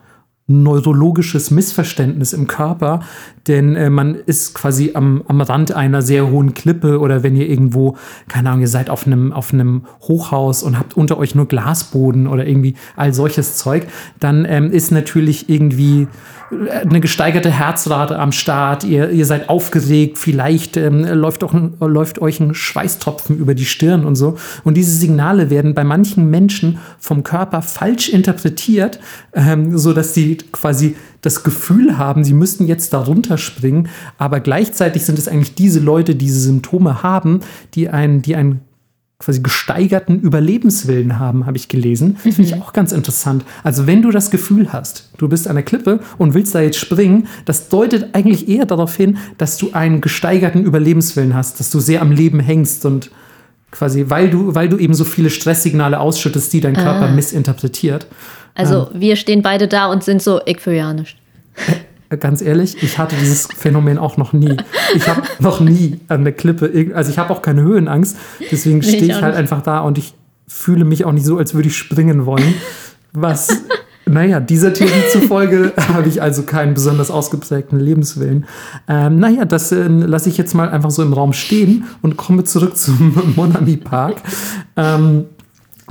neurologisches Missverständnis im Körper, denn äh, man ist quasi am, am Rand einer sehr hohen Klippe oder wenn ihr irgendwo, keine Ahnung, ihr seid auf einem, auf einem Hochhaus und habt unter euch nur Glasboden oder irgendwie all solches Zeug, dann ähm, ist natürlich irgendwie eine gesteigerte Herzrate am Start, ihr, ihr seid aufgeregt, vielleicht ähm, läuft, auch läuft euch ein Schweißtropfen über die Stirn und so. Und diese Signale werden bei manchen Menschen vom Körper falsch interpretiert, ähm, sodass sie quasi das Gefühl haben, sie müssten jetzt da runterspringen, aber gleichzeitig sind es eigentlich diese Leute, die diese Symptome haben, die ein, die ein quasi gesteigerten Überlebenswillen haben, habe ich gelesen. Mhm. Finde ich auch ganz interessant. Also wenn du das Gefühl hast, du bist an der Klippe und willst da jetzt springen, das deutet eigentlich eher darauf hin, dass du einen gesteigerten Überlebenswillen hast, dass du sehr am Leben hängst und quasi, weil du, weil du eben so viele Stresssignale ausschüttest, die dein Körper ah. missinterpretiert. Also ähm, wir stehen beide da und sind so, ich [laughs] ganz ehrlich, ich hatte dieses Phänomen auch noch nie. Ich habe noch nie an der Klippe, also ich habe auch keine Höhenangst, deswegen stehe ich, ich halt einfach da und ich fühle mich auch nicht so, als würde ich springen wollen. Was, naja, dieser Theorie zufolge [laughs] habe ich also keinen besonders ausgeprägten Lebenswillen. Ähm, naja, das äh, lasse ich jetzt mal einfach so im Raum stehen und komme zurück zum [laughs] Monami Park. Ähm,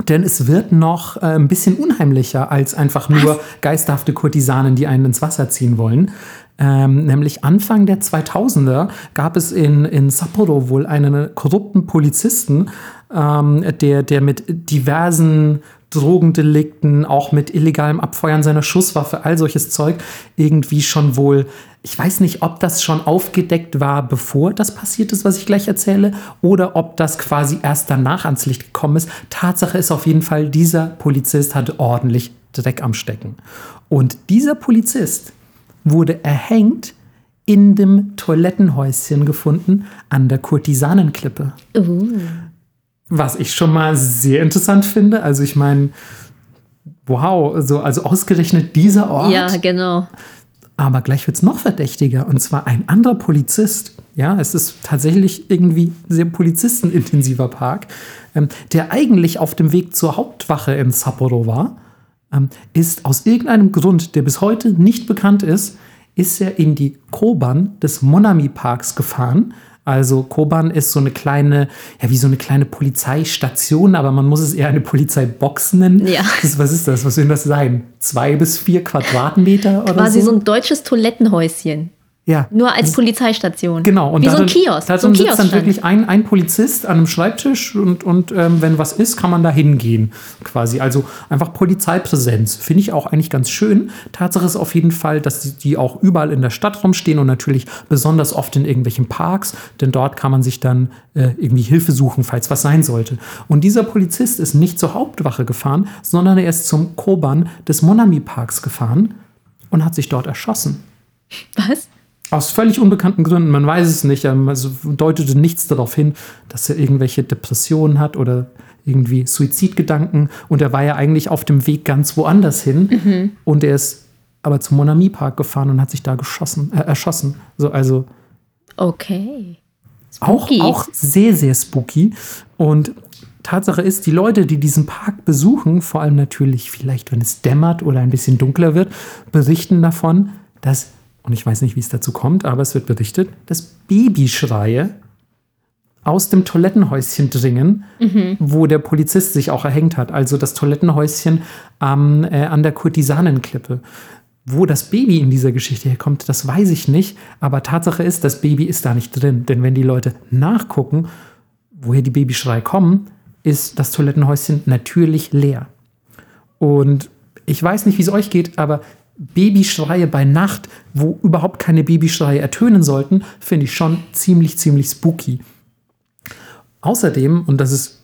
denn es wird noch äh, ein bisschen unheimlicher als einfach nur Was? geisterhafte Kurtisanen, die einen ins Wasser ziehen wollen. Ähm, nämlich Anfang der 2000er gab es in, in Sapporo wohl einen korrupten Polizisten, ähm, der, der mit diversen Drogendelikten, auch mit illegalem Abfeuern seiner Schusswaffe, all solches Zeug irgendwie schon wohl ich weiß nicht, ob das schon aufgedeckt war, bevor das passiert ist, was ich gleich erzähle, oder ob das quasi erst danach ans Licht gekommen ist. Tatsache ist auf jeden Fall, dieser Polizist hatte ordentlich Dreck am Stecken. Und dieser Polizist wurde erhängt in dem Toilettenhäuschen gefunden an der Kurtisanenklippe. Uh. Was ich schon mal sehr interessant finde. Also ich meine, wow, so, also ausgerechnet dieser Ort. Ja, genau. Aber gleich wird es noch verdächtiger. Und zwar ein anderer Polizist. Ja, es ist tatsächlich irgendwie sehr polizistenintensiver Park, ähm, der eigentlich auf dem Weg zur Hauptwache in Sapporo war, ähm, ist aus irgendeinem Grund, der bis heute nicht bekannt ist, ist er in die Koban des Monami Parks gefahren also Koban ist so eine kleine, ja, wie so eine kleine Polizeistation, aber man muss es eher eine Polizeibox nennen. Ja. Das, was ist das? Was soll das sein? Zwei bis vier Quadratmeter oder Quasi so? so ein deutsches Toilettenhäuschen. Ja. Nur als Polizeistation. Genau. Und Wie so ein Kiosk. Da so ein sitzt dann wirklich ein, ein Polizist an einem Schreibtisch und, und ähm, wenn was ist, kann man da hingehen. Quasi. Also einfach Polizeipräsenz. Finde ich auch eigentlich ganz schön. Tatsache ist auf jeden Fall, dass die, die auch überall in der Stadt rumstehen und natürlich besonders oft in irgendwelchen Parks, denn dort kann man sich dann äh, irgendwie Hilfe suchen, falls was sein sollte. Und dieser Polizist ist nicht zur Hauptwache gefahren, sondern er ist zum Koban des Monami Parks gefahren und hat sich dort erschossen. Was? Aus völlig unbekannten Gründen, man weiß es nicht, also deutete nichts darauf hin, dass er irgendwelche Depressionen hat oder irgendwie Suizidgedanken. Und er war ja eigentlich auf dem Weg ganz woanders hin. Mhm. Und er ist aber zum Monami Park gefahren und hat sich da geschossen, äh, erschossen. So, also. Okay. Auch, auch sehr, sehr spooky. Und Tatsache ist, die Leute, die diesen Park besuchen, vor allem natürlich vielleicht, wenn es dämmert oder ein bisschen dunkler wird, berichten davon, dass und ich weiß nicht, wie es dazu kommt, aber es wird berichtet, dass Babyschreie aus dem Toilettenhäuschen dringen, mhm. wo der Polizist sich auch erhängt hat. Also das Toilettenhäuschen ähm, äh, an der Kurtisanenklippe. Wo das Baby in dieser Geschichte herkommt, das weiß ich nicht. Aber Tatsache ist, das Baby ist da nicht drin. Denn wenn die Leute nachgucken, woher die Babyschreie kommen, ist das Toilettenhäuschen natürlich leer. Und ich weiß nicht, wie es euch geht, aber Babyschreie bei Nacht, wo überhaupt keine Babyschreie ertönen sollten, finde ich schon ziemlich, ziemlich spooky. Außerdem, und das ist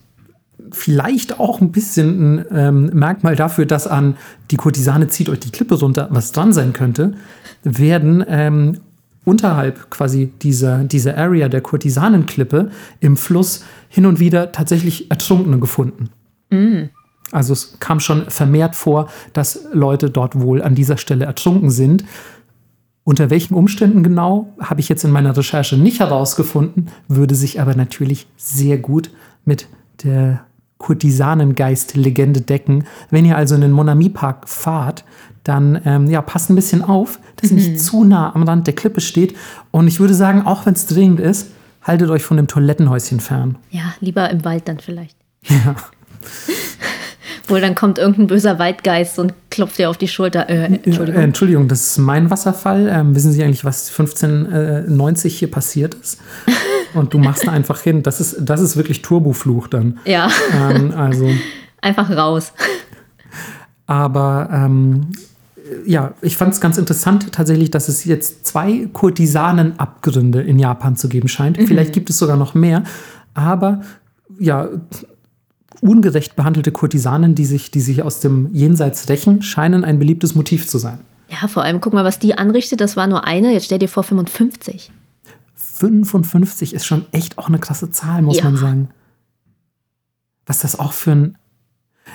vielleicht auch ein bisschen ein ähm, Merkmal dafür, dass an die Kurtisane zieht euch die Klippe runter, was dran sein könnte, werden ähm, unterhalb quasi dieser, dieser Area der Kurtisanenklippe im Fluss hin und wieder tatsächlich Ertrunkene gefunden. Mm. Also es kam schon vermehrt vor, dass Leute dort wohl an dieser Stelle ertrunken sind. Unter welchen Umständen genau, habe ich jetzt in meiner Recherche nicht herausgefunden, würde sich aber natürlich sehr gut mit der Kurtisanengeist-Legende decken. Wenn ihr also in den Monami-Park fahrt, dann ähm, ja, passt ein bisschen auf, dass mhm. nicht zu nah am Rand der Klippe steht. Und ich würde sagen, auch wenn es dringend ist, haltet euch von dem Toilettenhäuschen fern. Ja, lieber im Wald dann vielleicht. Ja. [laughs] Wohl, dann kommt irgendein böser Waldgeist und klopft dir auf die Schulter. Äh, Entschuldigung. Äh, Entschuldigung, das ist mein Wasserfall. Ähm, wissen Sie eigentlich, was 1590 äh, hier passiert ist? [laughs] Und du machst da einfach hin. Das ist, das ist wirklich Turbofluch dann. Ja. Ähm, also. [laughs] Einfach raus. Aber ähm, ja, ich fand es ganz interessant tatsächlich, dass es jetzt zwei Kurtisanenabgründe in Japan zu geben scheint. Mhm. Vielleicht gibt es sogar noch mehr. Aber ja, ungerecht behandelte Kurtisanen, die sich, die sich aus dem Jenseits rächen, scheinen ein beliebtes Motiv zu sein. Ja, vor allem guck mal, was die anrichtet. Das war nur eine. Jetzt stell dir vor 55. 55 ist schon echt auch eine krasse Zahl, muss ja. man sagen. Was das auch für ein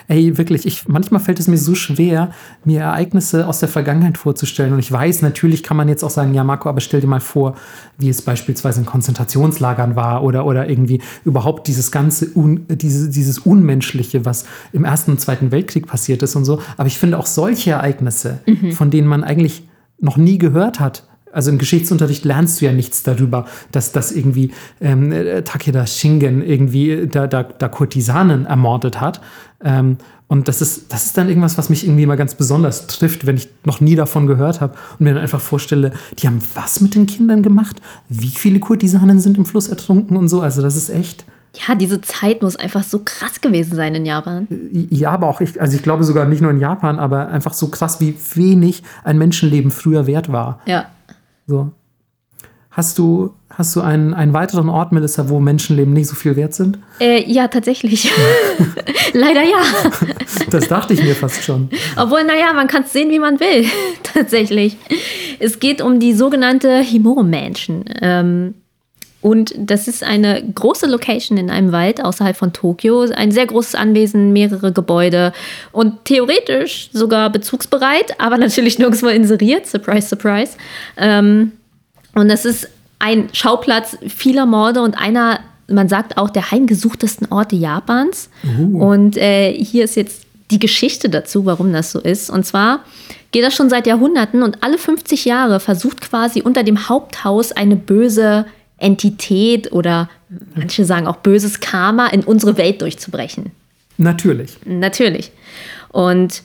Ey, wirklich, ich, manchmal fällt es mir so schwer, mir Ereignisse aus der Vergangenheit vorzustellen. Und ich weiß, natürlich kann man jetzt auch sagen, ja, Marco, aber stell dir mal vor, wie es beispielsweise in Konzentrationslagern war oder, oder irgendwie überhaupt dieses ganze, un, diese, dieses Unmenschliche, was im Ersten und Zweiten Weltkrieg passiert ist und so. Aber ich finde auch solche Ereignisse, mhm. von denen man eigentlich noch nie gehört hat, also im Geschichtsunterricht lernst du ja nichts darüber, dass das irgendwie ähm, Takeda Shingen irgendwie da, da, da Kurtisanen ermordet hat. Ähm, und das ist, das ist dann irgendwas, was mich irgendwie mal ganz besonders trifft, wenn ich noch nie davon gehört habe und mir dann einfach vorstelle, die haben was mit den Kindern gemacht? Wie viele Kurtisanen sind im Fluss ertrunken und so? Also das ist echt. Ja, diese Zeit muss einfach so krass gewesen sein in Japan. Ja, aber auch, ich, also ich glaube sogar nicht nur in Japan, aber einfach so krass, wie wenig ein Menschenleben früher wert war. Ja. So. Hast du, hast du einen, einen weiteren Ort, Melissa, wo Menschenleben nicht so viel wert sind? Äh, ja, tatsächlich. [laughs] Leider ja. Das dachte ich mir fast schon. Obwohl, naja, man kann es sehen, wie man will. [laughs] tatsächlich. Es geht um die sogenannte Himuro Mansion. Ähm, und das ist eine große Location in einem Wald außerhalb von Tokio. Ein sehr großes Anwesen, mehrere Gebäude und theoretisch sogar bezugsbereit, aber [laughs] natürlich nirgendwo inseriert. Surprise, surprise. Ähm, und das ist ein Schauplatz vieler Morde und einer, man sagt auch, der heimgesuchtesten Orte Japans. Uh. Und äh, hier ist jetzt die Geschichte dazu, warum das so ist. Und zwar geht das schon seit Jahrhunderten und alle 50 Jahre versucht quasi unter dem Haupthaus eine böse Entität oder manche sagen auch böses Karma in unsere Welt durchzubrechen. Natürlich. Natürlich. Und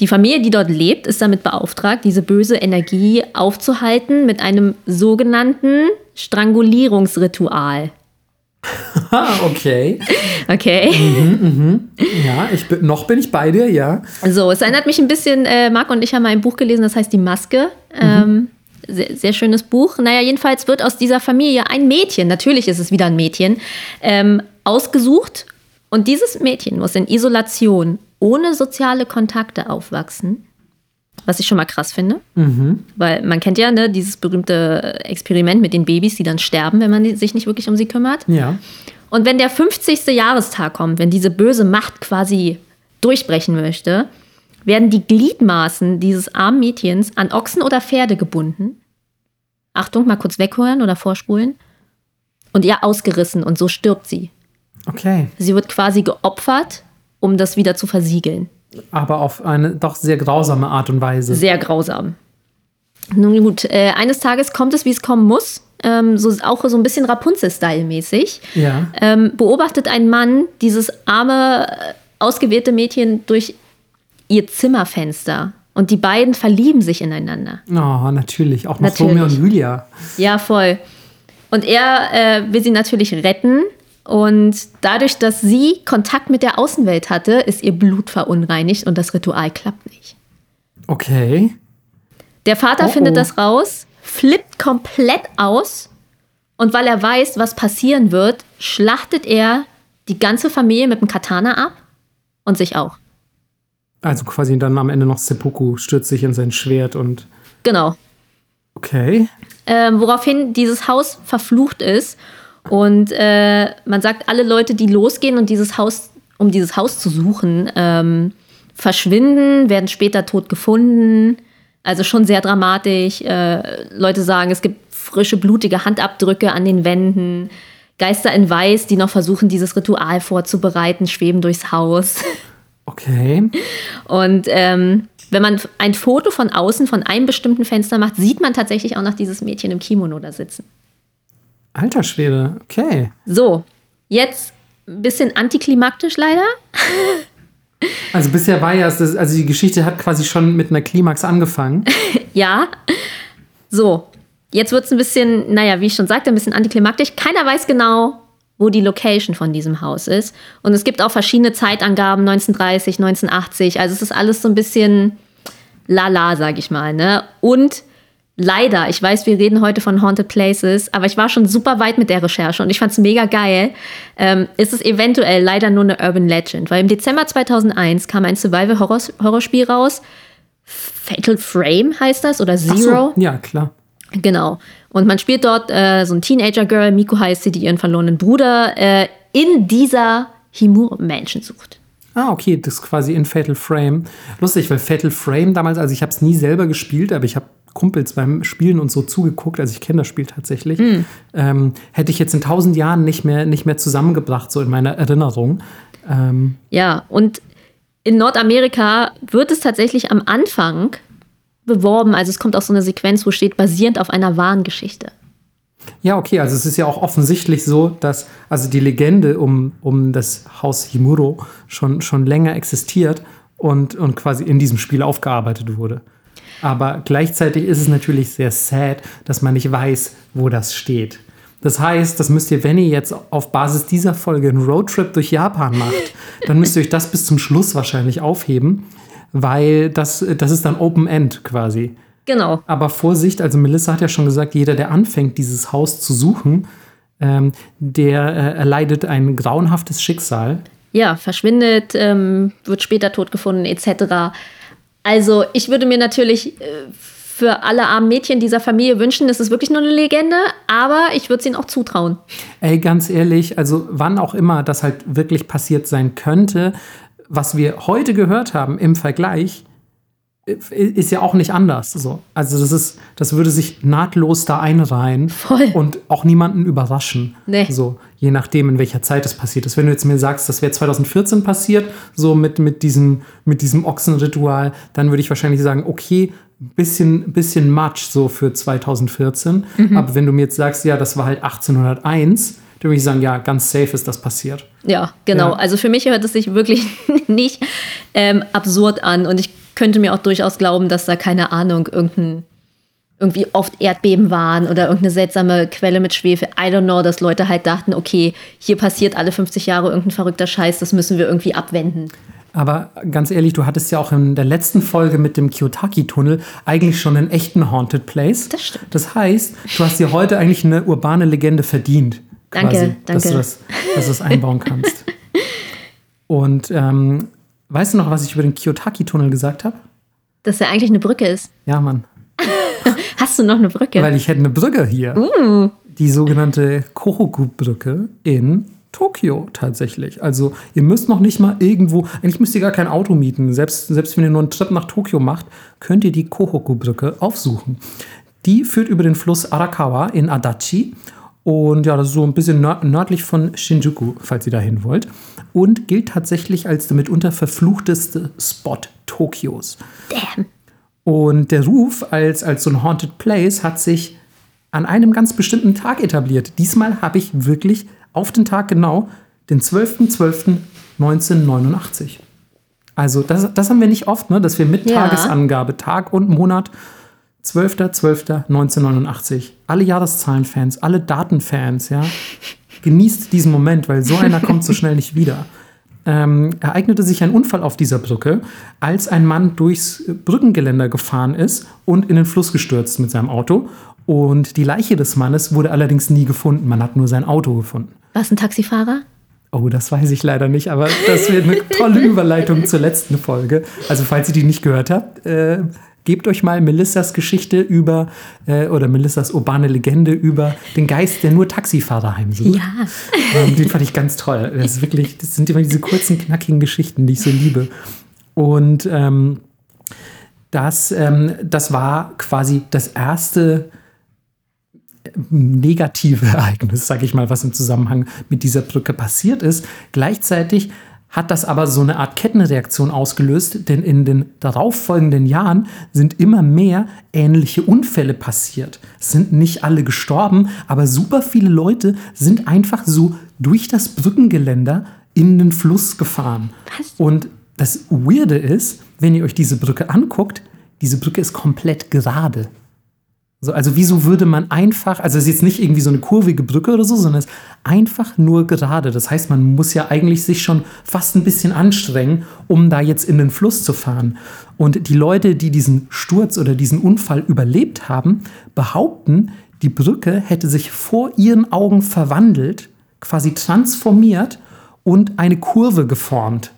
die Familie, die dort lebt, ist damit beauftragt, diese böse Energie aufzuhalten mit einem sogenannten Strangulierungsritual. [laughs] okay. Okay. Mhm, mhm. Ja, ich bin, noch bin ich bei dir, ja. So, es erinnert mich ein bisschen, äh, Marc und ich haben ein Buch gelesen, das heißt Die Maske. Mhm. Ähm, sehr, sehr, schönes Buch. Naja, jedenfalls wird aus dieser Familie ein Mädchen, natürlich ist es wieder ein Mädchen, ähm, ausgesucht. Und dieses Mädchen muss in Isolation ohne soziale Kontakte aufwachsen. Was ich schon mal krass finde. Mhm. Weil man kennt ja ne, dieses berühmte Experiment mit den Babys, die dann sterben, wenn man sich nicht wirklich um sie kümmert. Ja. Und wenn der 50. Jahrestag kommt, wenn diese böse Macht quasi durchbrechen möchte, werden die Gliedmaßen dieses armen Mädchens an Ochsen oder Pferde gebunden. Achtung, mal kurz weghören oder vorspulen. Und ihr ausgerissen und so stirbt sie. Okay. Sie wird quasi geopfert um das wieder zu versiegeln. Aber auf eine doch sehr grausame Art und Weise. Sehr grausam. Nun gut, äh, eines Tages kommt es, wie es kommen muss. Ähm, so, auch so ein bisschen Rapunzel-Style-mäßig. Ja. Ähm, beobachtet ein Mann dieses arme, äh, ausgewählte Mädchen durch ihr Zimmerfenster. Und die beiden verlieben sich ineinander. Oh, natürlich. Auch noch Romeo und Julia. Ja, voll. Und er äh, will sie natürlich retten, und dadurch, dass sie Kontakt mit der Außenwelt hatte, ist ihr Blut verunreinigt und das Ritual klappt nicht. Okay. Der Vater oh, findet oh. das raus, flippt komplett aus und weil er weiß, was passieren wird, schlachtet er die ganze Familie mit dem Katana ab und sich auch. Also quasi dann am Ende noch Seppuku stürzt sich in sein Schwert und. Genau. Okay. Ähm, woraufhin dieses Haus verflucht ist. Und äh, man sagt, alle Leute, die losgehen und dieses Haus, um dieses Haus zu suchen, ähm, verschwinden, werden später tot gefunden. Also schon sehr dramatisch. Äh, Leute sagen, es gibt frische, blutige Handabdrücke an den Wänden. Geister in Weiß, die noch versuchen, dieses Ritual vorzubereiten, schweben durchs Haus. [laughs] Okay. Und ähm, wenn man ein Foto von außen von einem bestimmten Fenster macht, sieht man tatsächlich auch noch dieses Mädchen im Kimono da sitzen. Alter Schwede, okay. So, jetzt ein bisschen antiklimaktisch leider. [laughs] Also bisher war ja, das, also die Geschichte hat quasi schon mit einer Klimax angefangen. [laughs] ja. So, jetzt wird es ein bisschen, naja, wie ich schon sagte, ein bisschen antiklimaktisch. Keiner weiß genau, wo die Location von diesem Haus ist. Und es gibt auch verschiedene Zeitangaben, 1930, 1980. Also es ist alles so ein bisschen lala, sag ich mal. Ne? Und leider, ich weiß, wir reden heute von Haunted Places, aber ich war schon super weit mit der Recherche und ich fand es mega geil. Ähm, ist es eventuell leider nur eine Urban Legend, weil im Dezember 2001 kam ein Survival-Horrorspiel raus. Fatal Frame heißt das oder Zero. So, ja, klar. Genau. Und man spielt dort äh, so ein Teenager-Girl, Miko heißt sie, die ihren verlorenen Bruder äh, in dieser Himur-Mansion sucht. Ah, okay, das ist quasi in Fatal Frame. Lustig, weil Fatal Frame damals, also ich habe es nie selber gespielt, aber ich habe Kumpels beim Spielen und so zugeguckt, also ich kenne das Spiel tatsächlich, mm. ähm, hätte ich jetzt in tausend Jahren nicht mehr, nicht mehr zusammengebracht, so in meiner Erinnerung. Ähm, ja, und in Nordamerika wird es tatsächlich am Anfang beworben. Also es kommt auch so eine Sequenz, wo steht basierend auf einer wahren Geschichte. Ja, okay, also es ist ja auch offensichtlich so, dass also die Legende um, um das Haus Himuro schon, schon länger existiert und, und quasi in diesem Spiel aufgearbeitet wurde. Aber gleichzeitig ist es natürlich sehr sad, dass man nicht weiß, wo das steht. Das heißt, das müsst ihr, wenn ihr jetzt auf Basis dieser Folge einen Roadtrip durch Japan macht, dann müsst ihr euch das bis zum Schluss wahrscheinlich aufheben weil das, das ist dann Open End quasi. Genau. Aber Vorsicht, also Melissa hat ja schon gesagt, jeder, der anfängt, dieses Haus zu suchen, ähm, der äh, erleidet ein grauenhaftes Schicksal. Ja, verschwindet, ähm, wird später tot gefunden, etc. Also ich würde mir natürlich äh, für alle armen Mädchen dieser Familie wünschen, es ist wirklich nur eine Legende, aber ich würde es ihnen auch zutrauen. Ey, ganz ehrlich, also wann auch immer das halt wirklich passiert sein könnte, was wir heute gehört haben im Vergleich, ist ja auch nicht anders. So. Also das ist, das würde sich nahtlos da einreihen Voll. und auch niemanden überraschen. Nee. So, je nachdem, in welcher Zeit es passiert ist. Wenn du jetzt mir sagst, das wäre 2014 passiert, so mit, mit, diesem, mit diesem Ochsenritual, dann würde ich wahrscheinlich sagen, okay, bisschen, bisschen much so für 2014. Mhm. Aber wenn du mir jetzt sagst, ja, das war halt 1801, dann würde ich sagen, ja, ganz safe ist das passiert. Ja, genau. Ja. Also für mich hört es sich wirklich [laughs] nicht ähm, absurd an und ich könnte mir auch durchaus glauben, dass da keine Ahnung, irgendein irgendwie oft Erdbeben waren oder irgendeine seltsame Quelle mit Schwefel. I don't know, dass Leute halt dachten, okay, hier passiert alle 50 Jahre irgendein verrückter Scheiß, das müssen wir irgendwie abwenden. Aber ganz ehrlich, du hattest ja auch in der letzten Folge mit dem Kiyotaki-Tunnel eigentlich schon einen echten Haunted Place. Das stimmt. Das heißt, du hast dir heute eigentlich eine urbane Legende verdient. Danke, quasi, danke. Dass du das, dass du das einbauen kannst. [laughs] Und ähm, weißt du noch, was ich über den Kiyotaki-Tunnel gesagt habe? Dass er eigentlich eine Brücke ist. Ja, Mann. [laughs] Hast du noch eine Brücke? Weil ich hätte eine Brücke hier. Uh. Die sogenannte Kohoku-Brücke in Tokio tatsächlich. Also ihr müsst noch nicht mal irgendwo, eigentlich müsst ihr gar kein Auto mieten. Selbst, selbst wenn ihr nur einen Trip nach Tokio macht, könnt ihr die Kohoku-Brücke aufsuchen. Die führt über den Fluss Arakawa in Adachi und ja, das ist so ein bisschen nördlich von Shinjuku, falls ihr dahin wollt. Und gilt tatsächlich als der mitunter verfluchteste Spot Tokios. Damn. Und der Ruf als, als so ein Haunted Place hat sich an einem ganz bestimmten Tag etabliert. Diesmal habe ich wirklich auf den Tag genau den 12.12.1989. Also das, das haben wir nicht oft, ne? dass wir mit ja. Tagesangabe, Tag und Monat 12.12.1989. Alle Jahreszahlenfans, alle Datenfans, ja, genießt diesen Moment, weil so einer kommt so schnell nicht wieder. Ähm, ereignete sich ein Unfall auf dieser Brücke, als ein Mann durchs Brückengeländer gefahren ist und in den Fluss gestürzt mit seinem Auto. Und die Leiche des Mannes wurde allerdings nie gefunden. Man hat nur sein Auto gefunden. War es ein Taxifahrer? Oh, das weiß ich leider nicht, aber das wäre eine tolle [laughs] Überleitung zur letzten Folge. Also, falls ihr die nicht gehört habt, äh, gebt euch mal Melissas Geschichte über, äh, oder Melissas urbane Legende über den Geist, der nur Taxifahrer heimsucht. Ja. Ähm, den fand ich ganz toll. Das, ist wirklich, das sind immer diese kurzen, knackigen Geschichten, die ich so liebe. Und ähm, das, ähm, das war quasi das erste negative [laughs] Ereignis, sage ich mal, was im Zusammenhang mit dieser Brücke passiert ist. Gleichzeitig hat das aber so eine Art Kettenreaktion ausgelöst, denn in den darauffolgenden Jahren sind immer mehr ähnliche Unfälle passiert. Es sind nicht alle gestorben, aber super viele Leute sind einfach so durch das Brückengeländer in den Fluss gefahren. Was? Und das Weirde ist, wenn ihr euch diese Brücke anguckt, diese Brücke ist komplett gerade. So, also wieso würde man einfach, also es ist jetzt nicht irgendwie so eine kurvige Brücke oder so, sondern es ist einfach nur gerade. Das heißt, man muss ja eigentlich sich schon fast ein bisschen anstrengen, um da jetzt in den Fluss zu fahren. Und die Leute, die diesen Sturz oder diesen Unfall überlebt haben, behaupten, die Brücke hätte sich vor ihren Augen verwandelt, quasi transformiert und eine Kurve geformt.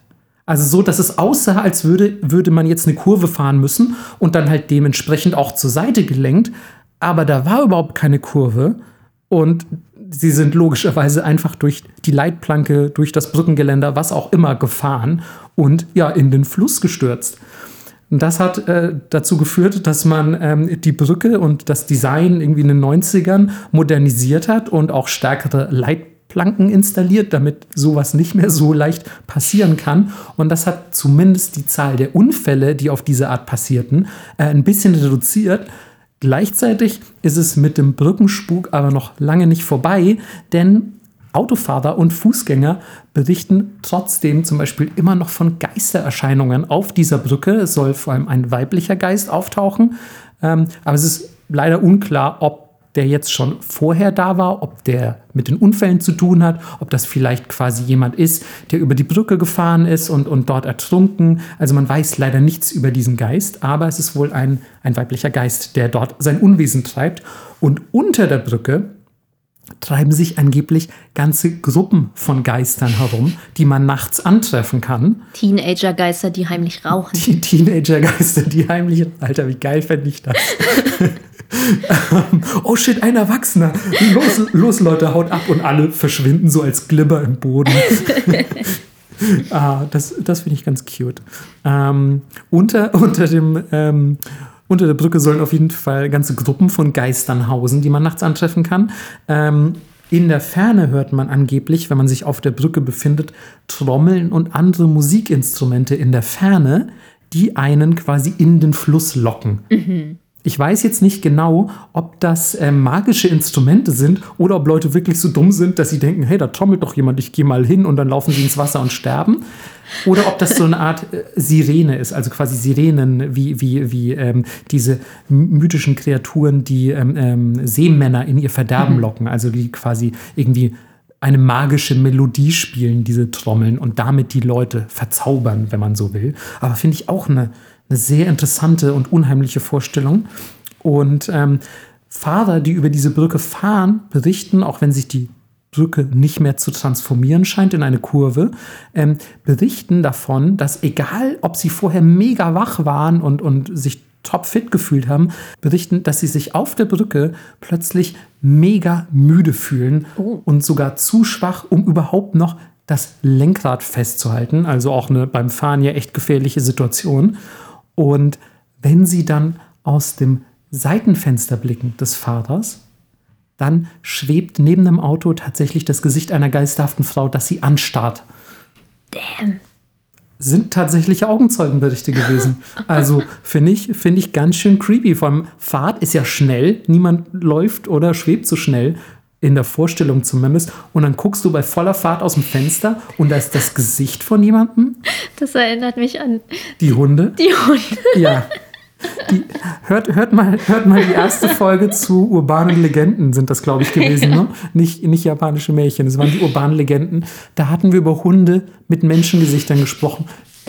Also so, dass es aussah, als würde, würde man jetzt eine Kurve fahren müssen und dann halt dementsprechend auch zur Seite gelenkt. Aber da war überhaupt keine Kurve und sie sind logischerweise einfach durch die Leitplanke, durch das Brückengeländer, was auch immer, gefahren und ja, in den Fluss gestürzt. Das hat äh, dazu geführt, dass man ähm, die Brücke und das Design irgendwie in den 90ern modernisiert hat und auch stärkere Leitplanken Planken installiert, damit sowas nicht mehr so leicht passieren kann. Und das hat zumindest die Zahl der Unfälle, die auf diese Art passierten, äh, ein bisschen reduziert. Gleichzeitig ist es mit dem Brückenspuk aber noch lange nicht vorbei, denn Autofahrer und Fußgänger berichten trotzdem zum Beispiel immer noch von Geistererscheinungen auf dieser Brücke. Es soll vor allem ein weiblicher Geist auftauchen, ähm, aber es ist leider unklar, ob der jetzt schon vorher da war, ob der mit den Unfällen zu tun hat, ob das vielleicht quasi jemand ist, der über die Brücke gefahren ist und, und dort ertrunken. Also man weiß leider nichts über diesen Geist, aber es ist wohl ein, ein weiblicher Geist, der dort sein Unwesen treibt. Und unter der Brücke treiben sich angeblich ganze Gruppen von Geistern herum, die man nachts antreffen kann. Teenager-Geister, die heimlich rauchen. Die Teenager-Geister, die heimlich. Alter, wie geil fände ich das? [laughs] [laughs] oh shit, ein Erwachsener. Los, los, Leute, haut ab und alle verschwinden so als Glibber im Boden. [laughs] ah, das das finde ich ganz cute. Ähm, unter, unter dem. Ähm, unter der Brücke sollen auf jeden Fall ganze Gruppen von Geistern hausen, die man nachts antreffen kann. Ähm, in der Ferne hört man angeblich, wenn man sich auf der Brücke befindet, Trommeln und andere Musikinstrumente in der Ferne, die einen quasi in den Fluss locken. Mhm. Ich weiß jetzt nicht genau, ob das äh, magische Instrumente sind oder ob Leute wirklich so dumm sind, dass sie denken, hey, da trommelt doch jemand, ich gehe mal hin und dann laufen sie ins Wasser und sterben. Oder ob das so eine Art äh, Sirene ist, also quasi Sirenen, wie, wie, wie ähm, diese mythischen Kreaturen, die ähm, ähm, Seemänner in ihr Verderben mhm. locken, also die quasi irgendwie eine magische Melodie spielen, diese Trommeln, und damit die Leute verzaubern, wenn man so will. Aber finde ich auch eine, eine sehr interessante und unheimliche Vorstellung. Und ähm, Fahrer, die über diese Brücke fahren, berichten, auch wenn sich die Brücke nicht mehr zu transformieren scheint in eine Kurve, ähm, berichten davon, dass egal, ob sie vorher mega wach waren und, und sich topfit gefühlt haben, berichten, dass sie sich auf der Brücke plötzlich mega müde fühlen oh. und sogar zu schwach, um überhaupt noch das Lenkrad festzuhalten. Also auch eine beim Fahren ja echt gefährliche Situation. Und wenn sie dann aus dem Seitenfenster blicken des Fahrers, dann schwebt neben dem Auto tatsächlich das Gesicht einer geisterhaften Frau, das sie anstarrt. Damn. Sind tatsächliche Augenzeugenberichte gewesen. [laughs] Also finde ich, find ich ganz schön creepy. Vor allem Fahrt ist ja schnell. Niemand läuft oder schwebt so schnell. In der Vorstellung zumindest. Und dann guckst du bei voller Fahrt aus dem Fenster und da ist das Gesicht von jemandem. Das erinnert mich an. Die Hunde. Die Hunde. Ja. Die, hört, hört, mal, hört mal die erste Folge zu urbanen Legenden, sind das, glaube ich, gewesen. Ne? [laughs] Nicht, nicht japanische Märchen, es waren die urbanen Legenden. Da hatten wir über Hunde mit Menschengesichtern gesprochen,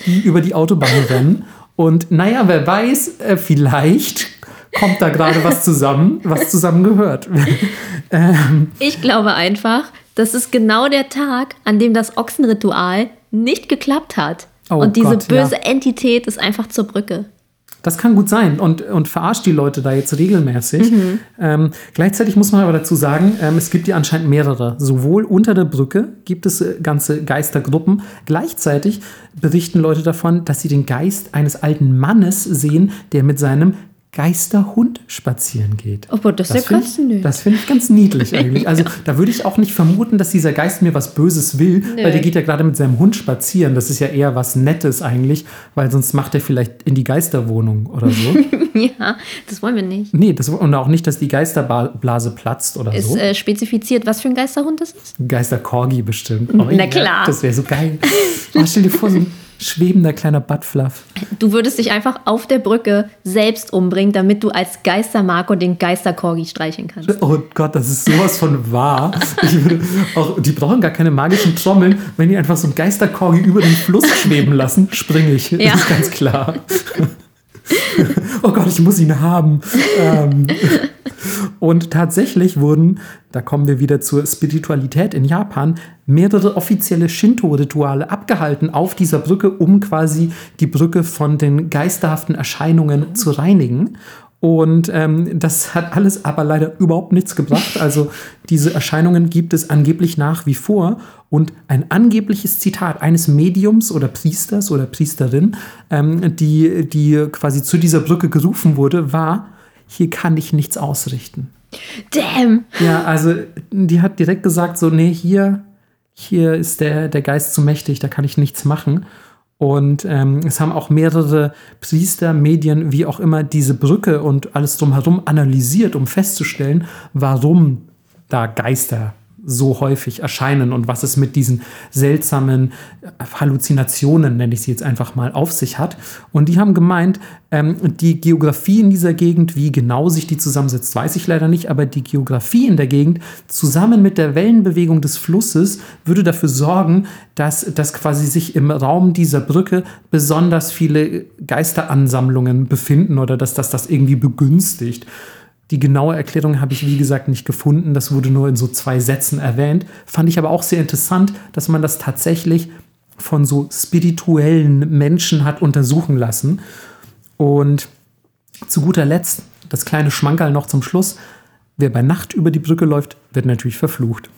die über die Autobahn rennen. Und naja, wer weiß, äh, vielleicht kommt da gerade was zusammen, was zusammengehört. [laughs] ähm, ich glaube einfach, das ist genau der Tag, an dem das Ochsenritual nicht geklappt hat. Oh und diese Gott, ja. böse Entität ist einfach zur Brücke. Das kann gut sein und, und verarscht die Leute da jetzt regelmäßig. Ähm, gleichzeitig muss man aber dazu sagen, ähm, es gibt ja anscheinend mehrere. Sowohl unter der Brücke gibt es äh, ganze Geistergruppen. Gleichzeitig berichten Leute davon, dass sie den Geist eines alten Mannes sehen, der mit seinem Geisterhund spazieren geht. Oh Gott, das ist ja ganz nett. Das finde ich ganz niedlich eigentlich. Also [laughs] da würde ich auch nicht vermuten, dass dieser Geist mir was Böses will, weil der geht ja gerade mit seinem Hund spazieren. Das ist ja eher was Nettes eigentlich, weil sonst macht er vielleicht in die Geisterwohnung oder so. [laughs] Ja, das wollen wir nicht. nee, das, und auch nicht, dass die Geisterblase platzt oder Ist so. äh, spezifiziert, was für ein Geisterhund das ist? Geisterkorgi bestimmt. [laughs] Oh, Na klar. das wäre so geil. Oh, stell dir vor, so ein schwebender kleiner Buttfluff. Du würdest dich einfach auf der Brücke selbst umbringen, damit du als Geister-Marco den Geister-Corgi streicheln kannst. Oh Gott, das ist sowas von wahr. Ich würde auch, die brauchen gar keine magischen Trommeln. Wenn die einfach so ein Geisterkorgi über den Fluss schweben lassen, springe ich. Ja. Das ist ganz klar. Oh Gott, ich muss ihn haben. Ähm, und tatsächlich wurden, da kommen wir wieder zur Spiritualität in Japan, mehrere offizielle Shinto-Rituale abgehalten auf dieser Brücke, um quasi die Brücke von den geisterhaften Erscheinungen zu reinigen. Und ähm, das hat alles aber leider überhaupt nichts gebracht. Also diese Erscheinungen gibt es angeblich nach wie vor. Und ein angebliches Zitat eines Mediums oder Priesters oder Priesterin, ähm, die, die quasi zu dieser Brücke gerufen wurde, war, hier kann ich nichts ausrichten. Damn! Ja, also die hat direkt gesagt, so, nee, hier, hier ist der, der Geist zu mächtig, da kann ich nichts machen. Und ähm, es haben auch mehrere Priester, Medien, wie auch immer, diese Brücke und alles drumherum analysiert, um festzustellen, warum da Geister so häufig erscheinen und was es mit diesen seltsamen Halluzinationen, nenne ich sie jetzt einfach mal, auf sich hat. Und die haben gemeint, ähm, die Geografie in dieser Gegend, wie genau sich die zusammensetzt, weiß ich leider nicht, aber die Geografie in der Gegend zusammen mit der Wellenbewegung des Flusses würde dafür sorgen, dass, dass quasi sich im Raum dieser Brücke besonders viele Geisteransammlungen befinden oder dass das das irgendwie begünstigt. Die genaue Erklärung habe ich, wie gesagt, nicht gefunden. Das wurde nur in so zwei Sätzen erwähnt. Fand ich aber auch sehr interessant, dass man das tatsächlich von so spirituellen Menschen hat untersuchen lassen. Und zu guter Letzt, das kleine Schmankerl noch zum Schluss. Wer bei Nacht über die Brücke läuft, wird natürlich verflucht.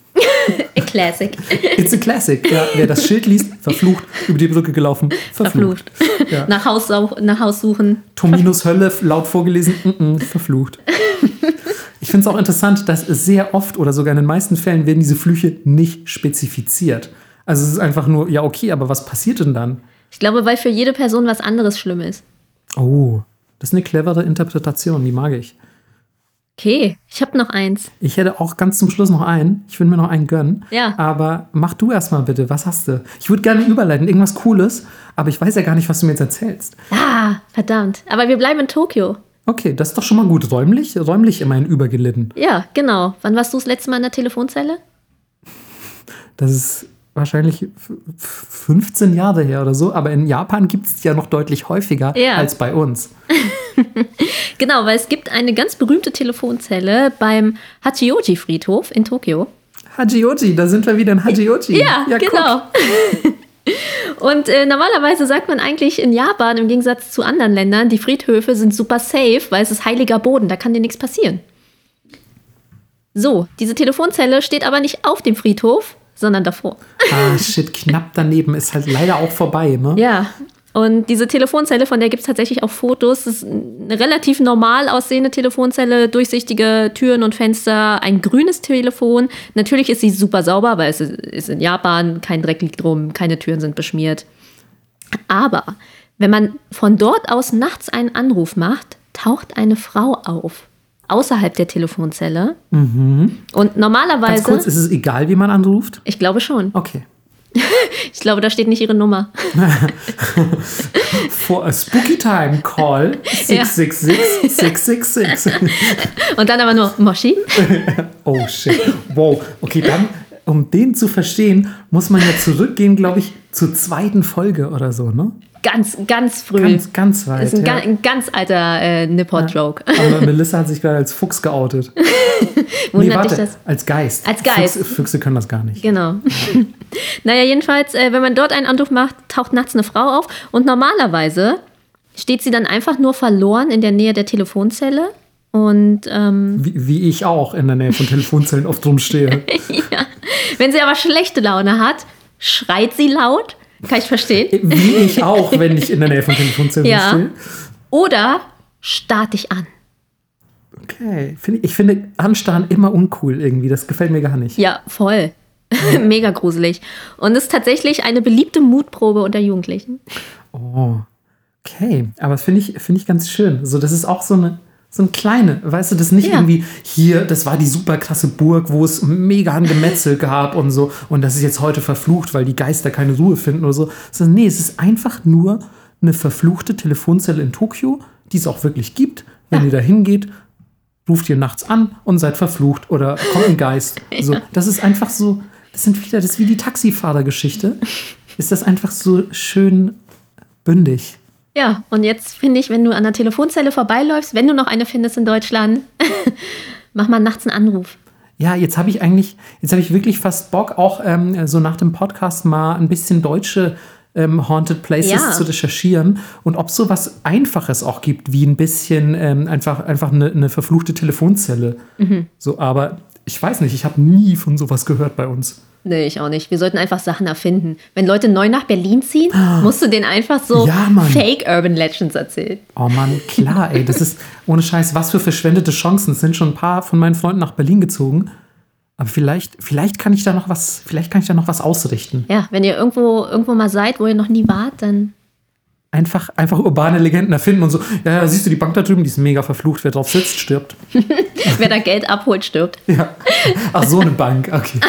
[laughs] A Classic. It's a classic. Ja, wer das Schild liest, verflucht, über die Brücke gelaufen, verflucht. Verflucht. Ja. Nach, Haus, nach Haus suchen. Tominos Hölle laut vorgelesen, mm -mm, verflucht. Ich finde es auch interessant, dass sehr oft oder sogar in den meisten Fällen werden diese Flüche nicht spezifiziert. Also es ist einfach nur, ja, okay, aber was passiert denn dann? Ich glaube, weil für jede Person was anderes schlimm ist. Oh, das ist eine clevere Interpretation, die mag ich. Okay, ich habe noch eins. Ich hätte auch ganz zum Schluss noch einen. Ich würde mir noch einen gönnen. Ja. Aber mach du erstmal bitte. Was hast du? Ich würde gerne überleiten, irgendwas Cooles, aber ich weiß ja gar nicht, was du mir jetzt erzählst. Ah, verdammt. Aber wir bleiben in Tokio. Okay, das ist doch schon mal gut. Räumlich, räumlich immerhin übergelitten. Ja, genau. Wann warst du das letzte Mal in der Telefonzelle? Das ist wahrscheinlich f- f- 15 Jahre her oder so, aber in Japan gibt es ja noch deutlich häufiger Ja. als bei uns. [laughs] Genau, weil es gibt eine ganz berühmte Telefonzelle beim Hachioji-Friedhof in Tokio. Hachioji, da sind wir wieder in Hachioji. Ja, guck. genau. [laughs] Und äh, normalerweise sagt man eigentlich in Japan, im Gegensatz zu anderen Ländern, die Friedhöfe sind super safe, weil es ist heiliger Boden, da kann dir nichts passieren. So, diese Telefonzelle steht aber nicht auf dem Friedhof, sondern davor. Ah, shit, knapp daneben ist halt leider auch vorbei, ne? Ja. Und diese Telefonzelle, von der gibt es tatsächlich auch Fotos. Das ist eine relativ normal aussehende Telefonzelle, durchsichtige Türen und Fenster, ein grünes Telefon. Natürlich ist sie super sauber, weil es ist in Japan, kein Dreck liegt drum, keine Türen sind beschmiert. Aber wenn man von dort aus nachts einen Anruf macht, taucht eine Frau auf. Außerhalb der Telefonzelle. Und normalerweise. Ganz kurz, ist es egal, wie man anruft? ich glaube schon. Okay. [laughs] Ich glaube, da steht nicht ihre Nummer. [laughs] For a spooky time, call 666 666. [laughs] Und dann aber nur Moshi. Oh shit. Wow. Okay, dann, um den zu verstehen, muss man ja zurückgehen, glaube ich, zur zweiten Folge oder so, ne? Ganz, ganz früh. Ganz, ganz weit. das ist ein, ja. ga, ein ganz alter äh, Nippot-Joke. Aber Melissa hat sich gerade als Fuchs geoutet. [laughs] Wundert dich das? als Geist. Als Geist. Füchse, Füchse können das gar nicht. Genau. [laughs] naja, jedenfalls, äh, wenn man dort einen Anruf macht, taucht nachts eine Frau auf und normalerweise steht sie dann einfach nur verloren in der Nähe der Telefonzelle. Und ähm, Wie, wie ich auch in der Nähe von Telefonzellen oft rumstehe. [laughs] ja. wenn sie aber schlechte Laune hat, schreit sie laut. Kann ich verstehen. Wie ich auch, wenn ich in der Nähe von Telefonzellen Ja. stehe. Oder starrt dich an. Okay. Find, ich finde Anstarren immer uncool irgendwie. Das gefällt mir gar nicht. Ja, voll. [laughs] Mega gruselig. Und ist tatsächlich eine beliebte Mutprobe unter Jugendlichen. Oh. Okay. Aber das finde ich, finde ich ganz schön. So, das ist auch so eine. So ein kleine, weißt du, das nicht Ja. irgendwie hier, das war die super krasse Burg, wo es mega ein Gemetzel gab und so und das ist jetzt heute verflucht, weil die Geister keine Ruhe finden oder so. Sondern nee, es ist einfach nur eine verfluchte Telefonzelle in Tokio, die es auch wirklich gibt. Wenn ihr da hingeht, ruft ihr nachts an und seid verflucht oder kommt ein Geist. [laughs] So, das ist einfach so, das sind wieder, das ist wie die Taxifahrergeschichte. Ist das einfach so schön bündig. Ja, und jetzt finde ich, wenn du an der Telefonzelle vorbeiläufst, wenn du noch eine findest in Deutschland, [laughs] mach mal nachts einen Anruf. Ja, jetzt habe ich eigentlich, jetzt habe ich wirklich fast Bock, auch ähm, so nach dem Podcast mal ein bisschen deutsche ähm, Haunted Places Ja. zu recherchieren und ob es so was Einfaches auch gibt, wie ein bisschen ähm, einfach, einfach eine, eine verfluchte Telefonzelle. Mhm. So, aber ich weiß nicht, ich habe nie von sowas gehört bei uns. Nee, ich auch nicht. Wir sollten einfach Sachen erfinden. Wenn Leute neu nach Berlin ziehen, musst du denen einfach so Ja. Fake Urban Legends erzählen. Oh Mann, klar, ey, das ist ohne Scheiß, was für verschwendete Chancen. Es sind schon ein paar von meinen Freunden nach Berlin gezogen. Aber vielleicht, vielleicht kann ich da noch was, vielleicht kann ich da noch was ausrichten. Ja, wenn ihr irgendwo, irgendwo mal seid, wo ihr noch nie wart, dann Einfach, einfach urbane Legenden erfinden und so. Ja, ja, siehst du die Bank da drüben, die ist mega verflucht. Wer drauf sitzt, stirbt. [laughs] wer da Geld abholt, stirbt. Ja. Ach, so eine Bank, okay.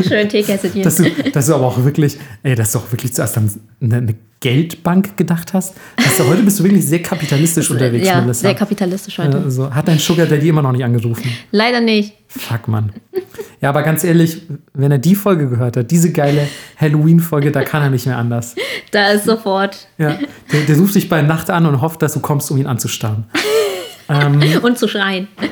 [laughs] Schön Teekesselchen. Dass du, dass du aber auch wirklich, ey, dass du auch wirklich zuerst an eine, eine Geldbank gedacht hast. Du, heute bist du wirklich sehr kapitalistisch [laughs] unterwegs, ja, Melissa. sehr kapitalistisch heute. Also, hat dein Sugar Daddy immer noch nicht angerufen? Leider nicht. Fuck, Mann. Ja, aber ganz ehrlich, wenn er die Folge gehört hat, diese geile Halloween-Folge, da kann er nicht mehr anders. Da ist sofort. Ja, der, der ruft dich bei Nacht an und hofft, dass du kommst, um ihn anzustarren. [laughs] [laughs] Und zu schreien. [laughs]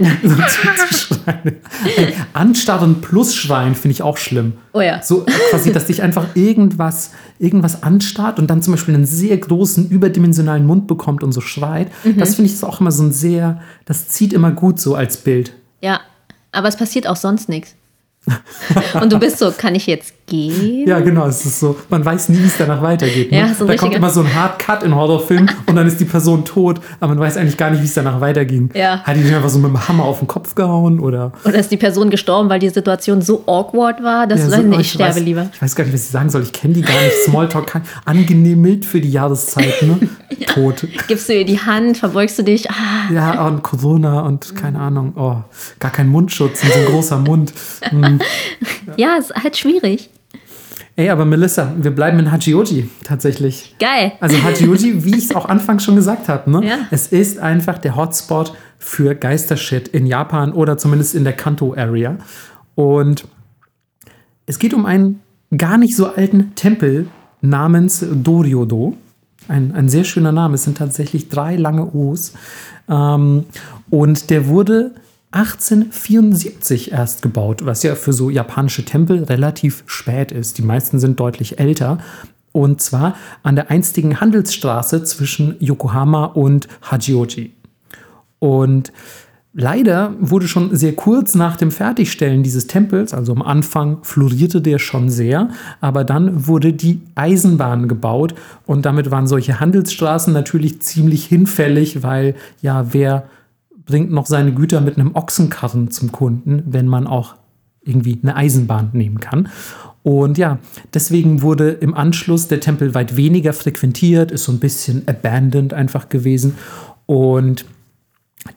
Ey, Anstarren plus Schreien finde ich auch schlimm. Oh ja. So quasi, dass dich einfach irgendwas, irgendwas anstarrt und dann zum Beispiel einen sehr großen, überdimensionalen Mund bekommt und so schreit. Mhm. Das finde ich ist auch immer so ein sehr, das zieht immer gut so als Bild. Ja, aber es passiert auch sonst nichts. [laughs] Und du bist so, kann ich jetzt gehen? Ja, genau, es ist so, man weiß nie, wie es danach weitergeht. Ne? Ja, so da kommt immer so ein Hard Cut in Horrorfilmen [laughs] und dann ist die Person tot, aber man weiß eigentlich gar nicht, wie es danach weiterging. Ja. Hat die den einfach so mit dem Hammer auf den Kopf gehauen oder Oder ist die Person gestorben, weil die Situation so awkward war, dass Ja, du so- sagst, nee, oh, ich sterbe weiß, lieber. Ich weiß gar nicht, was ich sagen soll. Ich kenne die gar nicht. Smalltalk, kann- [laughs] angenehm mild für die Jahreszeit, ne? [laughs] Tot. Gibst du ihr die Hand, verbeugst du dich? Ah, Ja, und Corona und keine Ahnung. Oh, gar kein Mundschutz und so ein großer Mund. Hm. ja, ist halt schwierig. Ey, aber Melissa, wir bleiben in Hachioji tatsächlich. Geil. Also Hachioji, [laughs] wie ich es auch anfangs schon gesagt habe, ne? Ja. es ist einfach der Hotspot für Geistershit in Japan oder zumindest in der Kanto-Area. Und es geht um einen gar nicht so alten Tempel namens Doryodo. Ein, ein sehr schöner Name. Es sind tatsächlich drei lange O's. Ähm, und der wurde 1874 erst gebaut, was ja für so japanische Tempel relativ spät ist. Die meisten sind deutlich älter. Und zwar an der einstigen Handelsstraße zwischen Yokohama und Hachioji. Und leider wurde schon sehr kurz nach dem Fertigstellen dieses Tempels, also am Anfang florierte der schon sehr, aber dann wurde die Eisenbahn gebaut und damit waren solche Handelsstraßen natürlich ziemlich hinfällig, weil ja, wer bringt noch seine Güter mit einem Ochsenkarren zum Kunden, wenn man auch irgendwie eine Eisenbahn nehmen kann. Und ja, deswegen wurde im Anschluss der Tempel weit weniger frequentiert, ist so ein bisschen abandoned einfach gewesen. Und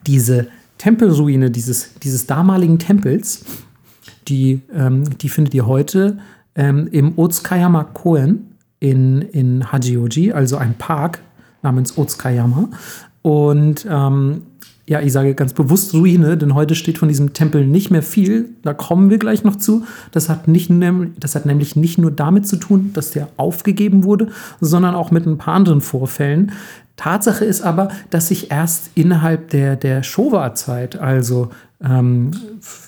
diese Tempelruine dieses, dieses damaligen Tempels, die, ähm, die findet ihr heute ähm, im Otsukayama Koen in, in Hachioji, also ein Park namens Otsukayama. Und ähm, ja, ich sage ganz bewusst Ruine, denn heute steht von diesem Tempel nicht mehr viel. Da kommen wir gleich noch zu. Das hat, nicht, das hat nämlich nicht nur damit zu tun, dass der aufgegeben wurde, sondern auch mit ein paar anderen Vorfällen. Tatsache ist aber, dass sich erst innerhalb der, der Showa-Zeit, also ähm,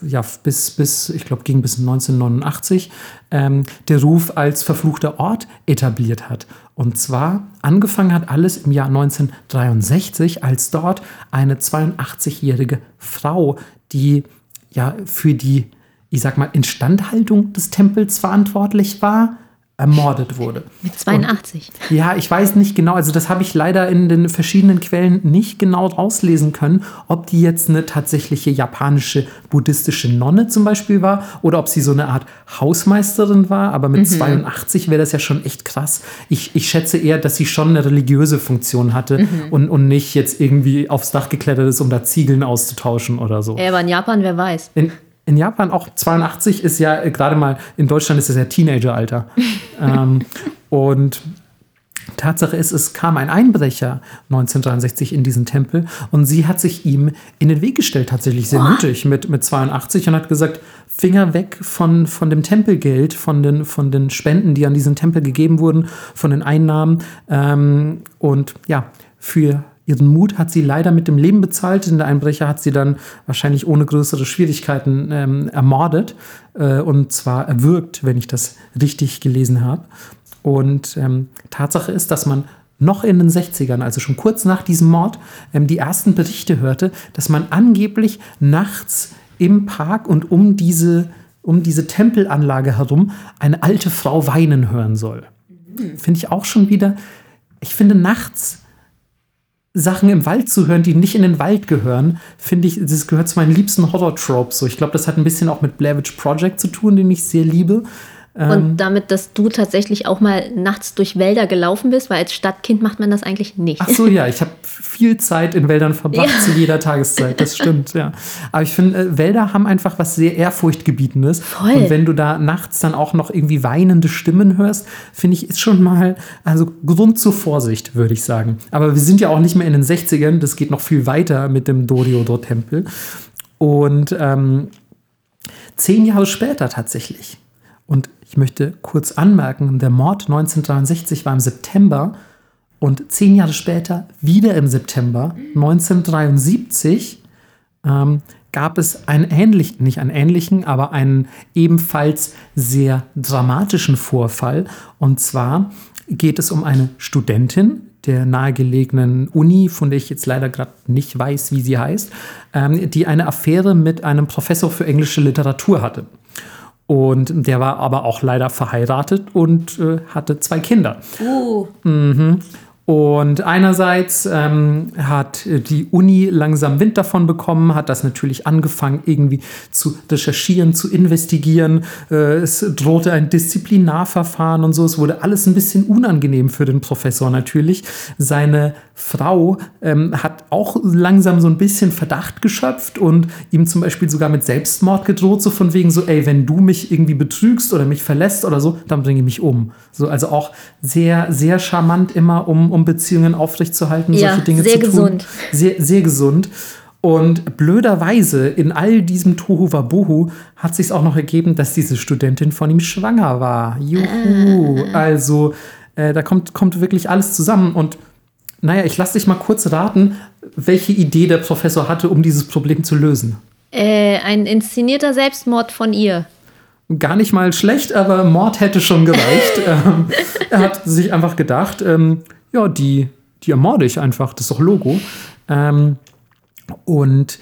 ja, bis, bis, ich glaube, ging bis 1989, ähm, der Ruf als verfluchter Ort etabliert hat. Und zwar angefangen hat alles im Jahr 1963, als dort eine 82-jährige Frau, die ja für die, ich sag mal, Instandhaltung des Tempels verantwortlich war, ermordet wurde. Mit 82. Und, ja, ich weiß nicht genau, also das habe ich leider in den verschiedenen Quellen nicht genau rauslesen können, ob die jetzt eine tatsächliche japanische buddhistische Nonne zum Beispiel war oder ob sie so eine Art Hausmeisterin war, aber mit mhm. 82 wäre das ja schon echt krass. Ich, ich schätze eher, dass sie schon eine religiöse Funktion hatte mhm. und, und nicht jetzt irgendwie aufs Dach geklettert ist, um da Ziegeln auszutauschen oder so. Ja, aber in Japan, wer weiß. In, in Japan auch 82 ist ja äh, gerade mal, in Deutschland ist es ja Teenageralter. [laughs] ähm, und Tatsache ist, es kam ein Einbrecher 1963 in diesen Tempel und sie hat sich ihm in den Weg gestellt, tatsächlich sehr mutig mit, mit 82 und hat gesagt, Finger weg von, von dem Tempelgeld, von den, von den Spenden, die an diesen Tempel gegeben wurden, von den Einnahmen. Ähm, und ja, für Ihren Mut hat sie leider mit dem Leben bezahlt. In der Einbrecher hat sie dann wahrscheinlich ohne größere Schwierigkeiten ähm, ermordet äh, und zwar erwürgt, wenn ich das richtig gelesen habe. Und ähm, Tatsache ist, dass man noch in den 60ern, also schon kurz nach diesem Mord, ähm, die ersten Berichte hörte, dass man angeblich nachts im Park und um diese, um diese Tempelanlage herum eine alte Frau weinen hören soll. Mhm. Finde ich auch schon wieder, ich finde nachts Sachen im Wald zu hören, die nicht in den Wald gehören, finde ich, das gehört zu meinen liebsten Horror-Tropes. So, ich glaube, das hat ein bisschen auch mit Blair Witch Project zu tun, den ich sehr liebe. Und ähm, damit, dass du tatsächlich auch mal nachts durch Wälder gelaufen bist, weil als Stadtkind macht man das eigentlich nicht. Ach so, ja, ich habe viel Zeit in Wäldern verbracht ja. zu jeder Tageszeit, das stimmt, ja. Aber ich finde, äh, Wälder haben einfach was sehr Ehrfurchtgebietendes. Voll. Und wenn du da nachts dann auch noch irgendwie weinende Stimmen hörst, finde ich, ist schon mal, also Grund zur Vorsicht, würde ich sagen. Aber wir sind ja auch nicht mehr in den 60ern, das geht noch viel weiter mit dem Doriodor-Tempel. Und ähm, zehn Jahre später tatsächlich. Und ich möchte kurz anmerken, der Mord 1963 war im September und zehn Jahre später, wieder im September 1973, ähm, gab es einen ähnlichen, nicht einen ähnlichen, aber einen ebenfalls sehr dramatischen Vorfall. Und zwar geht es um eine Studentin der nahegelegenen Uni, von der ich jetzt leider gerade nicht weiß, wie sie heißt, ähm, die eine Affäre mit einem Professor für englische Literatur hatte. Und der war aber auch leider verheiratet und äh, hatte zwei Kinder. Uh. Mhm. Und einerseits ähm, hat die Uni langsam Wind davon bekommen, hat das natürlich angefangen, irgendwie zu recherchieren, zu investigieren. Äh, es drohte ein Disziplinarverfahren und so. Es wurde alles ein bisschen unangenehm für den Professor natürlich. Seine Frau ähm, hat auch langsam so ein bisschen Verdacht geschöpft und ihm zum Beispiel sogar mit Selbstmord gedroht, so von wegen so, ey, wenn du mich irgendwie betrügst oder mich verlässt oder so, dann bringe ich mich um. So, also auch sehr, sehr charmant immer, um, um Beziehungen aufrechtzuerhalten, ja, solche Dinge zu gesund. tun. Sehr, sehr gesund. Und blöderweise in all diesem Tohu Wabohu hat sich auch noch ergeben, dass diese Studentin von ihm schwanger war. Juhu. Äh. Also äh, da kommt, kommt wirklich alles zusammen. Und naja, ich lasse dich mal kurz raten, welche Idee der Professor hatte, um dieses Problem zu lösen. Äh, ein inszenierter Selbstmord von ihr. Gar nicht mal schlecht, aber Mord hätte schon gereicht. [laughs] ähm, er hat sich einfach gedacht, ähm, ja, die, die ermorde ich einfach, das ist doch Logo. Ähm, und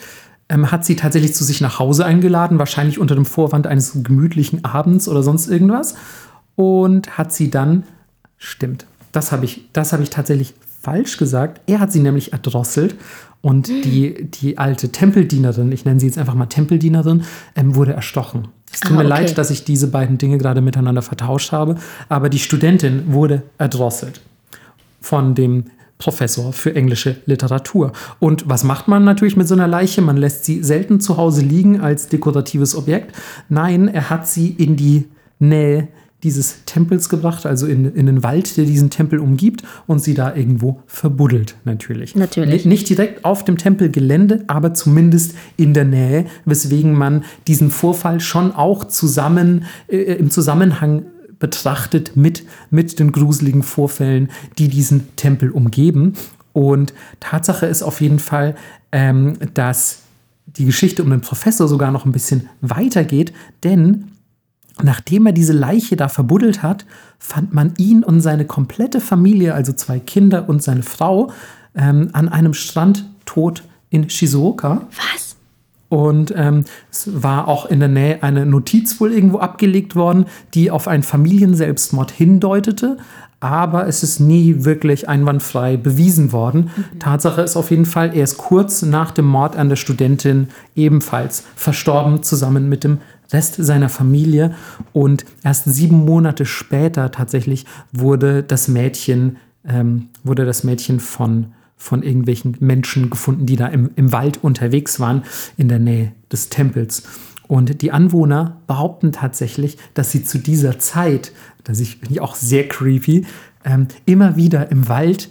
ähm, hat sie tatsächlich zu sich nach Hause eingeladen, wahrscheinlich unter dem Vorwand eines gemütlichen Abends oder sonst irgendwas. Und hat sie dann, stimmt, das habe ich, hab ich tatsächlich falsch gesagt. Er hat sie nämlich erdrosselt und die, die alte Tempeldienerin, ich nenne sie jetzt einfach mal Tempeldienerin, ähm, wurde erstochen. Es tut ah, mir okay. leid, dass ich diese beiden Dinge gerade miteinander vertauscht habe, aber die Studentin wurde erdrosselt von dem Professor für englische Literatur. Und was macht man natürlich mit so einer Leiche? Man lässt sie selten zu Hause liegen als dekoratives Objekt. Nein, er hat sie in die Nähe dieses Tempels gebracht, also in, in den Wald, der diesen Tempel umgibt und sie da irgendwo verbuddelt, natürlich. Natürlich. Nicht direkt auf dem Tempelgelände, aber zumindest in der Nähe, weswegen man diesen Vorfall schon auch zusammen äh, im Zusammenhang betrachtet mit, mit den gruseligen Vorfällen, die diesen Tempel umgeben. Und Tatsache ist auf jeden Fall, ähm, dass die Geschichte um den Professor sogar noch ein bisschen weitergeht, denn nachdem er diese Leiche da verbuddelt hat, fand man ihn und seine komplette Familie, also zwei Kinder und seine Frau, ähm, an einem Strand tot in Shizuoka. Was? Und ähm, es war auch in der Nähe eine Notiz wohl irgendwo abgelegt worden, die auf einen Familienselbstmord hindeutete. Aber es ist nie wirklich einwandfrei bewiesen worden. Mhm. Tatsache ist auf jeden Fall, er ist kurz nach dem Mord an der Studentin ebenfalls verstorben, zusammen mit dem Rest seiner Familie. Und erst sieben Monate später tatsächlich wurde das Mädchen, ähm, wurde das Mädchen von von irgendwelchen Menschen gefunden, die da im, im Wald unterwegs waren, in der Nähe des Tempels. Und die Anwohner behaupten tatsächlich, dass sie zu dieser Zeit, das finde ich auch sehr creepy, ähm, immer wieder im Wald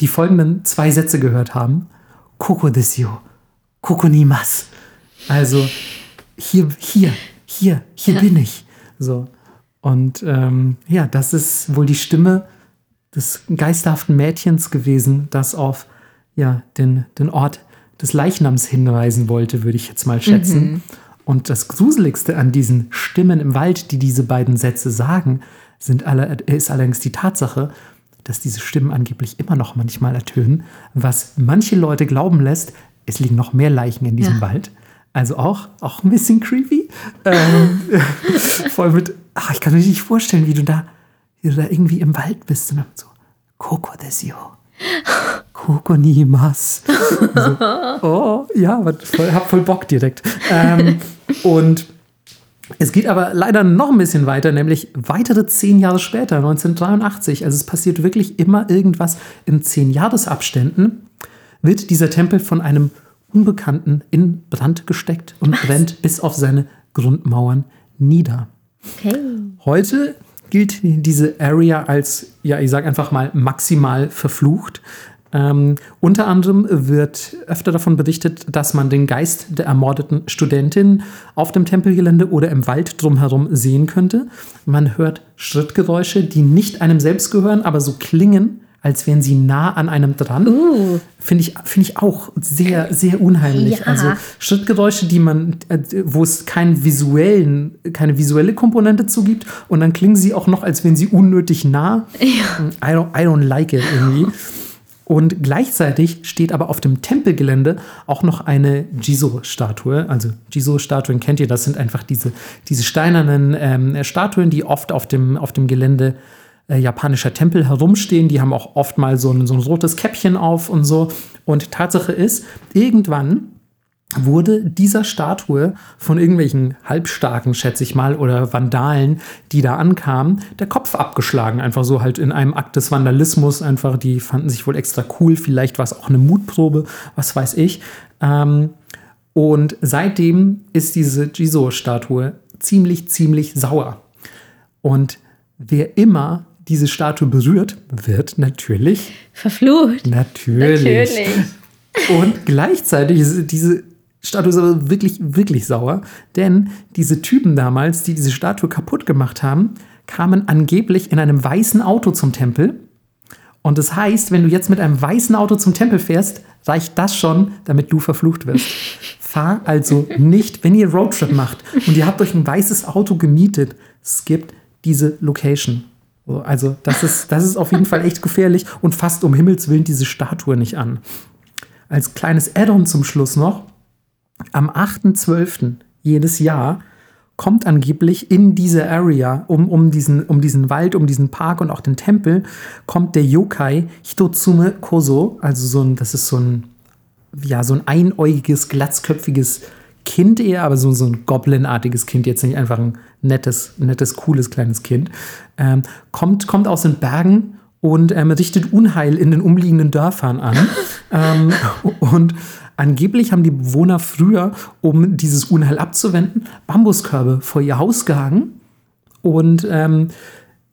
die folgenden zwei Sätze gehört haben. Koko desio, koko nimas. Also hier, hier, hier, hier ja. bin ich. So. Und ähm, ja, das ist wohl die Stimme des geisterhaften Mädchens gewesen, das auf ja, den, den Ort des Leichnams hinweisen wollte, würde ich jetzt mal schätzen. Mhm. Und das Gruseligste an diesen Stimmen im Wald, die diese beiden Sätze sagen, sind alle, ist allerdings die Tatsache, dass diese Stimmen angeblich immer noch manchmal ertönen, was manche Leute glauben lässt, es liegen noch mehr Leichen in diesem ja. Wald. Also auch, auch ein bisschen creepy. Ähm, [laughs] voll mit, ach, ich kann mir nicht vorstellen, wie du da wie du da irgendwie im Wald bist und dann so, Coco desio. Coco nimas. So, oh, ja, voll, hab voll Bock direkt. Ähm, und es geht aber leider noch ein bisschen weiter, nämlich weitere zehn Jahre später, 1983. Also es passiert wirklich immer irgendwas in zehn Jahresabständen, wird dieser Tempel von einem Unbekannten in Brand gesteckt und Was? brennt bis auf seine Grundmauern nieder. Okay. Heute gilt diese Area als, ja, ich sage einfach mal, maximal verflucht. Ähm, unter anderem wird öfter davon berichtet, dass man den Geist der ermordeten Studentin auf dem Tempelgelände oder im Wald drumherum sehen könnte. Man hört Schrittgeräusche, die nicht einem selbst gehören, aber so klingen, als wären sie nah an einem dran. Uh. Finde ich, find ich auch sehr, sehr unheimlich. Ja. Also Schrittgeräusche, die man, äh, wo es keinen visuellen, keine visuelle Komponente zugibt und dann klingen sie auch noch, als wären sie unnötig nah. Ja. I, don't, I don't like it irgendwie. Und gleichzeitig steht aber auf dem Tempelgelände auch noch eine Jizo-Statue. Also Jizo-Statuen kennt ihr, das sind einfach diese, diese steinernen ähm, Statuen, die oft auf dem, auf dem Gelände äh, japanischer Tempel herumstehen. Die haben auch oft mal so ein, so ein rotes Käppchen auf und so. Und Tatsache ist, irgendwann wurde dieser Statue von irgendwelchen Halbstarken, schätze ich mal, oder Vandalen, die da ankamen, der Kopf abgeschlagen. Einfach so halt in einem Akt des Vandalismus. Einfach, die fanden sich wohl extra cool. Vielleicht war es auch eine Mutprobe, was weiß ich. Ähm, und seitdem ist diese Jizo-Statue ziemlich, ziemlich sauer. Und wer immer diese Statue berührt, wird natürlich verflucht. Natürlich. natürlich. Und gleichzeitig ist diese Statue ist aber wirklich, wirklich sauer, denn diese Typen damals, die diese Statue kaputt gemacht haben, kamen angeblich in einem weißen Auto zum Tempel. Und das heißt, wenn du jetzt mit einem weißen Auto zum Tempel fährst, reicht das schon, damit du verflucht wirst. Fahr also nicht, wenn ihr Roadtrip macht und ihr habt euch ein weißes Auto gemietet, skippt diese Location. Also das ist, das ist auf jeden Fall echt gefährlich und fasst um Himmels Willen diese Statue nicht an. Als kleines Add-on zum Schluss noch, am 8.12. jedes Jahr kommt angeblich in diese Area, um, um, diesen, um diesen Wald, um diesen Park und auch den Tempel, kommt der Yokai Hitotsume Koso, also so ein, das ist so ein, ja, so ein einäugiges, glatzköpfiges Kind eher, aber so, so ein Goblin-artiges Kind, jetzt nicht einfach ein nettes, nettes, cooles kleines Kind, ähm, kommt, kommt aus den Bergen und ähm, richtet Unheil in den umliegenden Dörfern an. [laughs] ähm, und angeblich haben die Bewohner früher, um dieses Unheil abzuwenden, Bambuskörbe vor ihr Haus gehangen Und ähm,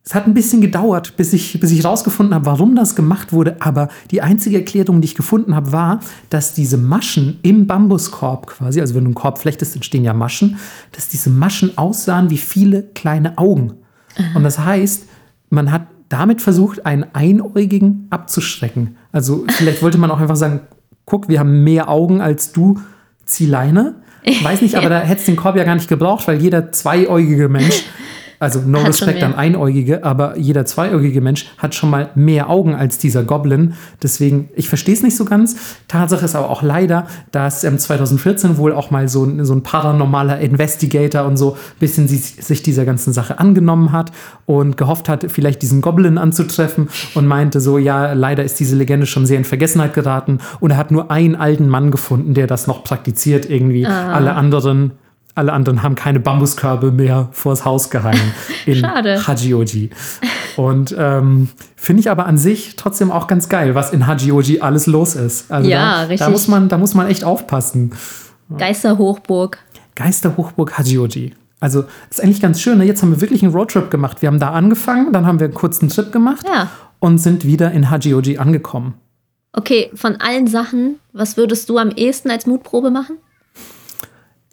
es hat ein bisschen gedauert, bis ich, bis ich rausgefunden habe, warum das gemacht wurde. Aber die einzige Erklärung, die ich gefunden habe, war, dass diese Maschen im Bambuskorb quasi, also wenn du einen Korb flechtest, entstehen ja Maschen, dass diese Maschen aussahen wie viele kleine Augen. Und das heißt, man hat damit versucht, einen Einäugigen abzuschrecken. Also vielleicht wollte man auch einfach sagen, guck, wir haben mehr Augen als du, zieh Leine. Weiß nicht, aber [laughs] da hätte es den Korb ja gar nicht gebraucht, weil jeder zweiäugige Mensch [laughs] also no Hat respect an. Einäugige, aber jeder zweiäugige Mensch hat schon mal mehr Augen als dieser Goblin. Deswegen, ich verstehe es nicht so ganz. Tatsache ist aber auch leider, dass ähm, 2014 wohl auch mal so, ein- so ein paranormaler Investigator und so ein bisschen si- sich dieser ganzen Sache angenommen hat und gehofft hat, vielleicht diesen Goblin anzutreffen und meinte so, ja, leider ist diese Legende schon sehr in Vergessenheit geraten und er hat nur einen alten Mann gefunden, der das noch praktiziert irgendwie. Alle anderen alle anderen haben keine Bambuskörbe mehr vors Haus gehangen [laughs] in Schade. Hachioji. Und ähm, finde ich aber an sich trotzdem auch ganz geil, was in Hachioji alles los ist. Also Ja, da, richtig. Da muss, man, da muss man echt aufpassen. Geisterhochburg. Geisterhochburg Hachioji. Also ist eigentlich ganz schön. Ne? Jetzt haben wir wirklich einen Roadtrip gemacht. Wir haben da angefangen, dann haben wir einen kurzen Trip gemacht Ja. und sind wieder in Hachioji angekommen. Okay, von allen Sachen, was würdest du am ehesten als Mutprobe machen?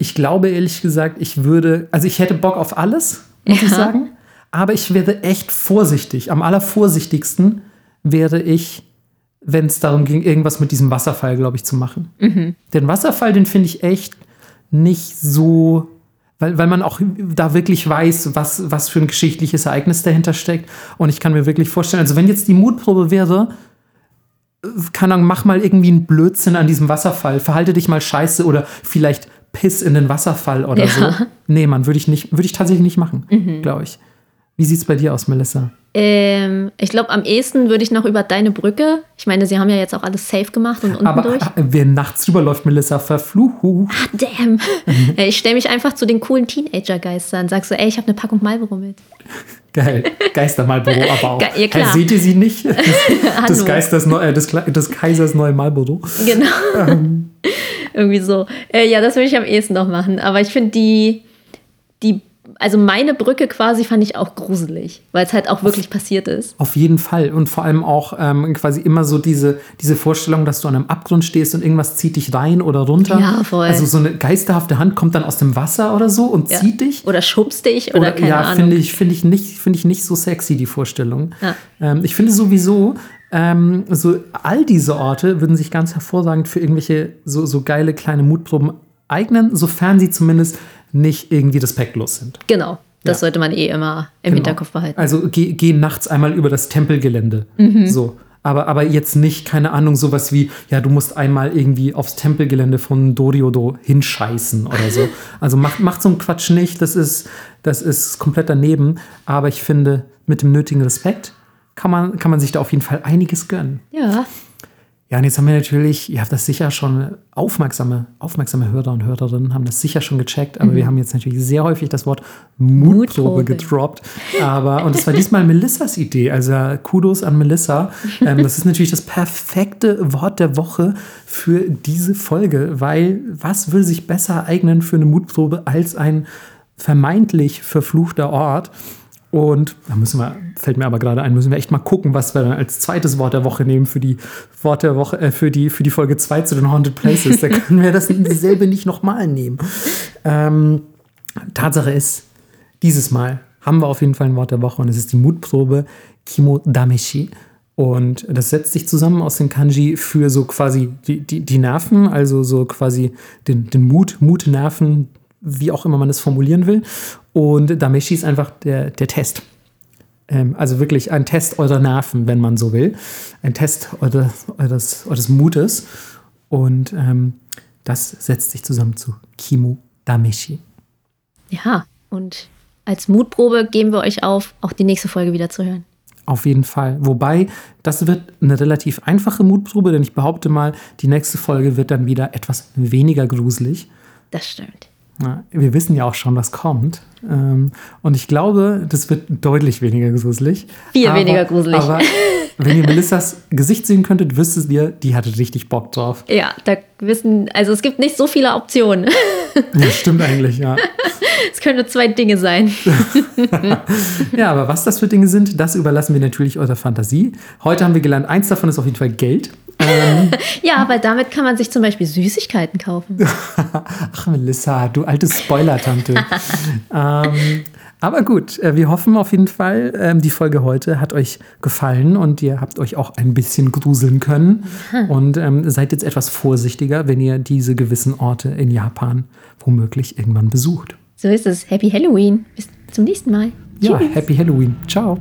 Ich glaube ehrlich gesagt, ich würde, also ich hätte Bock auf alles, muss ich Ja. sagen. Aber ich wäre echt vorsichtig. Am allervorsichtigsten wäre ich, wenn es darum ging, irgendwas mit diesem Wasserfall, glaube ich, zu machen. Den Wasserfall, den finde ich echt nicht so, weil, weil man auch da wirklich weiß, was, was für ein geschichtliches Ereignis dahinter steckt. Und ich kann mir wirklich vorstellen, also wenn jetzt die Mutprobe wäre, keine Ahnung, mach mal irgendwie einen Blödsinn an diesem Wasserfall, verhalte dich mal scheiße oder vielleicht piss in den Wasserfall oder Ja. so. Nee, Mann, würde ich nicht, würde ich tatsächlich nicht machen, glaube ich. Wie sieht's bei dir aus, Melissa? Ähm, ich glaube, am ehesten würde ich noch über deine Brücke. Ich meine, sie haben ja jetzt auch alles safe gemacht und unten Aber durch. äh, wer nachts drüber läuft, Melissa, verflucht. Damn. Äh, Ich stelle mich einfach zu den coolen Teenager-Geistern. Sag so, ey, ich habe eine Packung Marlboro mit. Geil. Geistermalboro aber auch. Ge- ja, klar. Äh, seht ihr sie nicht? [laughs] Des, Hallo. Geisters, äh, des, des Kaisers neue Malboro. Genau. Ähm. [laughs] Irgendwie so. Äh, ja, das würde ich am ehesten noch machen. Aber ich finde die, die, also meine Brücke quasi fand ich auch gruselig, weil es halt auch wirklich passiert ist. Auf jeden Fall. Und vor allem auch ähm, quasi immer so diese, diese Vorstellung, dass du an einem Abgrund stehst und irgendwas zieht dich rein oder runter. Ja, voll. Also so eine geisterhafte Hand kommt dann aus dem Wasser oder so und Ja. zieht dich. Oder schubst dich oder, keine ja, Ahnung. finde ich, finde ich, nicht, finde ich nicht so sexy, die Vorstellung. Ja. Ähm, ich finde sowieso, ähm, so all diese Orte würden sich ganz hervorragend für irgendwelche so, so geile kleine Mutproben eignen, sofern sie zumindest nicht irgendwie respektlos sind. Genau. Das Ja. sollte man eh immer im Genau. Hinterkopf behalten. Also geh, geh nachts einmal über das Tempelgelände. Mhm. So. Aber, aber jetzt nicht, keine Ahnung, sowas wie, ja, du musst einmal irgendwie aufs Tempelgelände von Doriodo hinscheißen oder so. [laughs] Also macht, macht so einen Quatsch nicht, das ist, das ist komplett daneben. Aber ich finde, mit dem nötigen Respekt kann man, kann man sich da auf jeden Fall einiges gönnen. Ja. Ja, und jetzt haben wir natürlich, ihr habt das sicher schon, aufmerksame, aufmerksame Hörer und Hörerinnen haben das sicher schon gecheckt, aber wir haben jetzt natürlich sehr häufig das Wort Mutprobe Mutprobe. gedroppt. Aber, und das war diesmal Melissas Idee, also Kudos an Melissa. Ähm, das ist natürlich das perfekte Wort der Woche für diese Folge, weil was will sich besser eignen für eine Mutprobe als ein vermeintlich verfluchter Ort? Und da müssen wir, fällt mir aber gerade ein, müssen wir echt mal gucken, was wir dann als zweites Wort der Woche nehmen für die Wort der Woche, äh, für die, für die Folge 2 zu den Haunted Places. Da können wir das [laughs] dasselbe nicht nochmal nehmen. Ähm, Tatsache ist, dieses Mal haben wir auf jeden Fall ein Wort der Woche und es ist die Mutprobe Kimo Dameshi. Und das setzt sich zusammen aus den Kanji für so quasi die, die, die Nerven, also so quasi den, den Mut, Mutnerven, wie auch immer man es formulieren will. Und Dameshi ist einfach der, der Test. Ähm, also wirklich ein Test eurer Nerven, wenn man so will. Ein Test eures, eures, eures Mutes. Und ähm, das setzt sich zusammen zu Kimo Dameshi. Ja. Und als Mutprobe geben wir euch auf, auch die nächste Folge wieder zu hören. Auf jeden Fall. Wobei, das wird eine relativ einfache Mutprobe, denn ich behaupte mal, die nächste Folge wird dann wieder etwas weniger gruselig. Das stimmt. Ja, wir wissen ja auch schon, was kommt. Ähm, und ich glaube, das wird deutlich weniger gruselig. Viel weniger gruselig. Aber wenn ihr Melissas Gesicht sehen könntet, wüsstet ihr, die hatte richtig Bock drauf. Ja, da wissen, also es gibt nicht so viele Optionen. Ja, stimmt eigentlich, ja. [laughs] Es können nur zwei Dinge sein. [laughs] ja, aber was das für Dinge sind, das überlassen wir natürlich eurer Fantasie. Heute haben wir gelernt, eins davon ist auf jeden Fall Geld. Ähm, [laughs] ja, weil damit kann man sich zum Beispiel Süßigkeiten kaufen. [laughs] Ach, Melissa, du alte Spoiler-Tante. [laughs] ähm, aber gut, äh, wir hoffen auf jeden Fall, ähm, die Folge heute hat euch gefallen und ihr habt euch auch ein bisschen gruseln können. Mhm. Und ähm, seid jetzt etwas vorsichtiger, wenn ihr diese gewissen Orte in Japan womöglich irgendwann besucht. So ist es. Happy Halloween. Bis zum nächsten Mal. Ja, Tschüss. Happy Halloween. Ciao.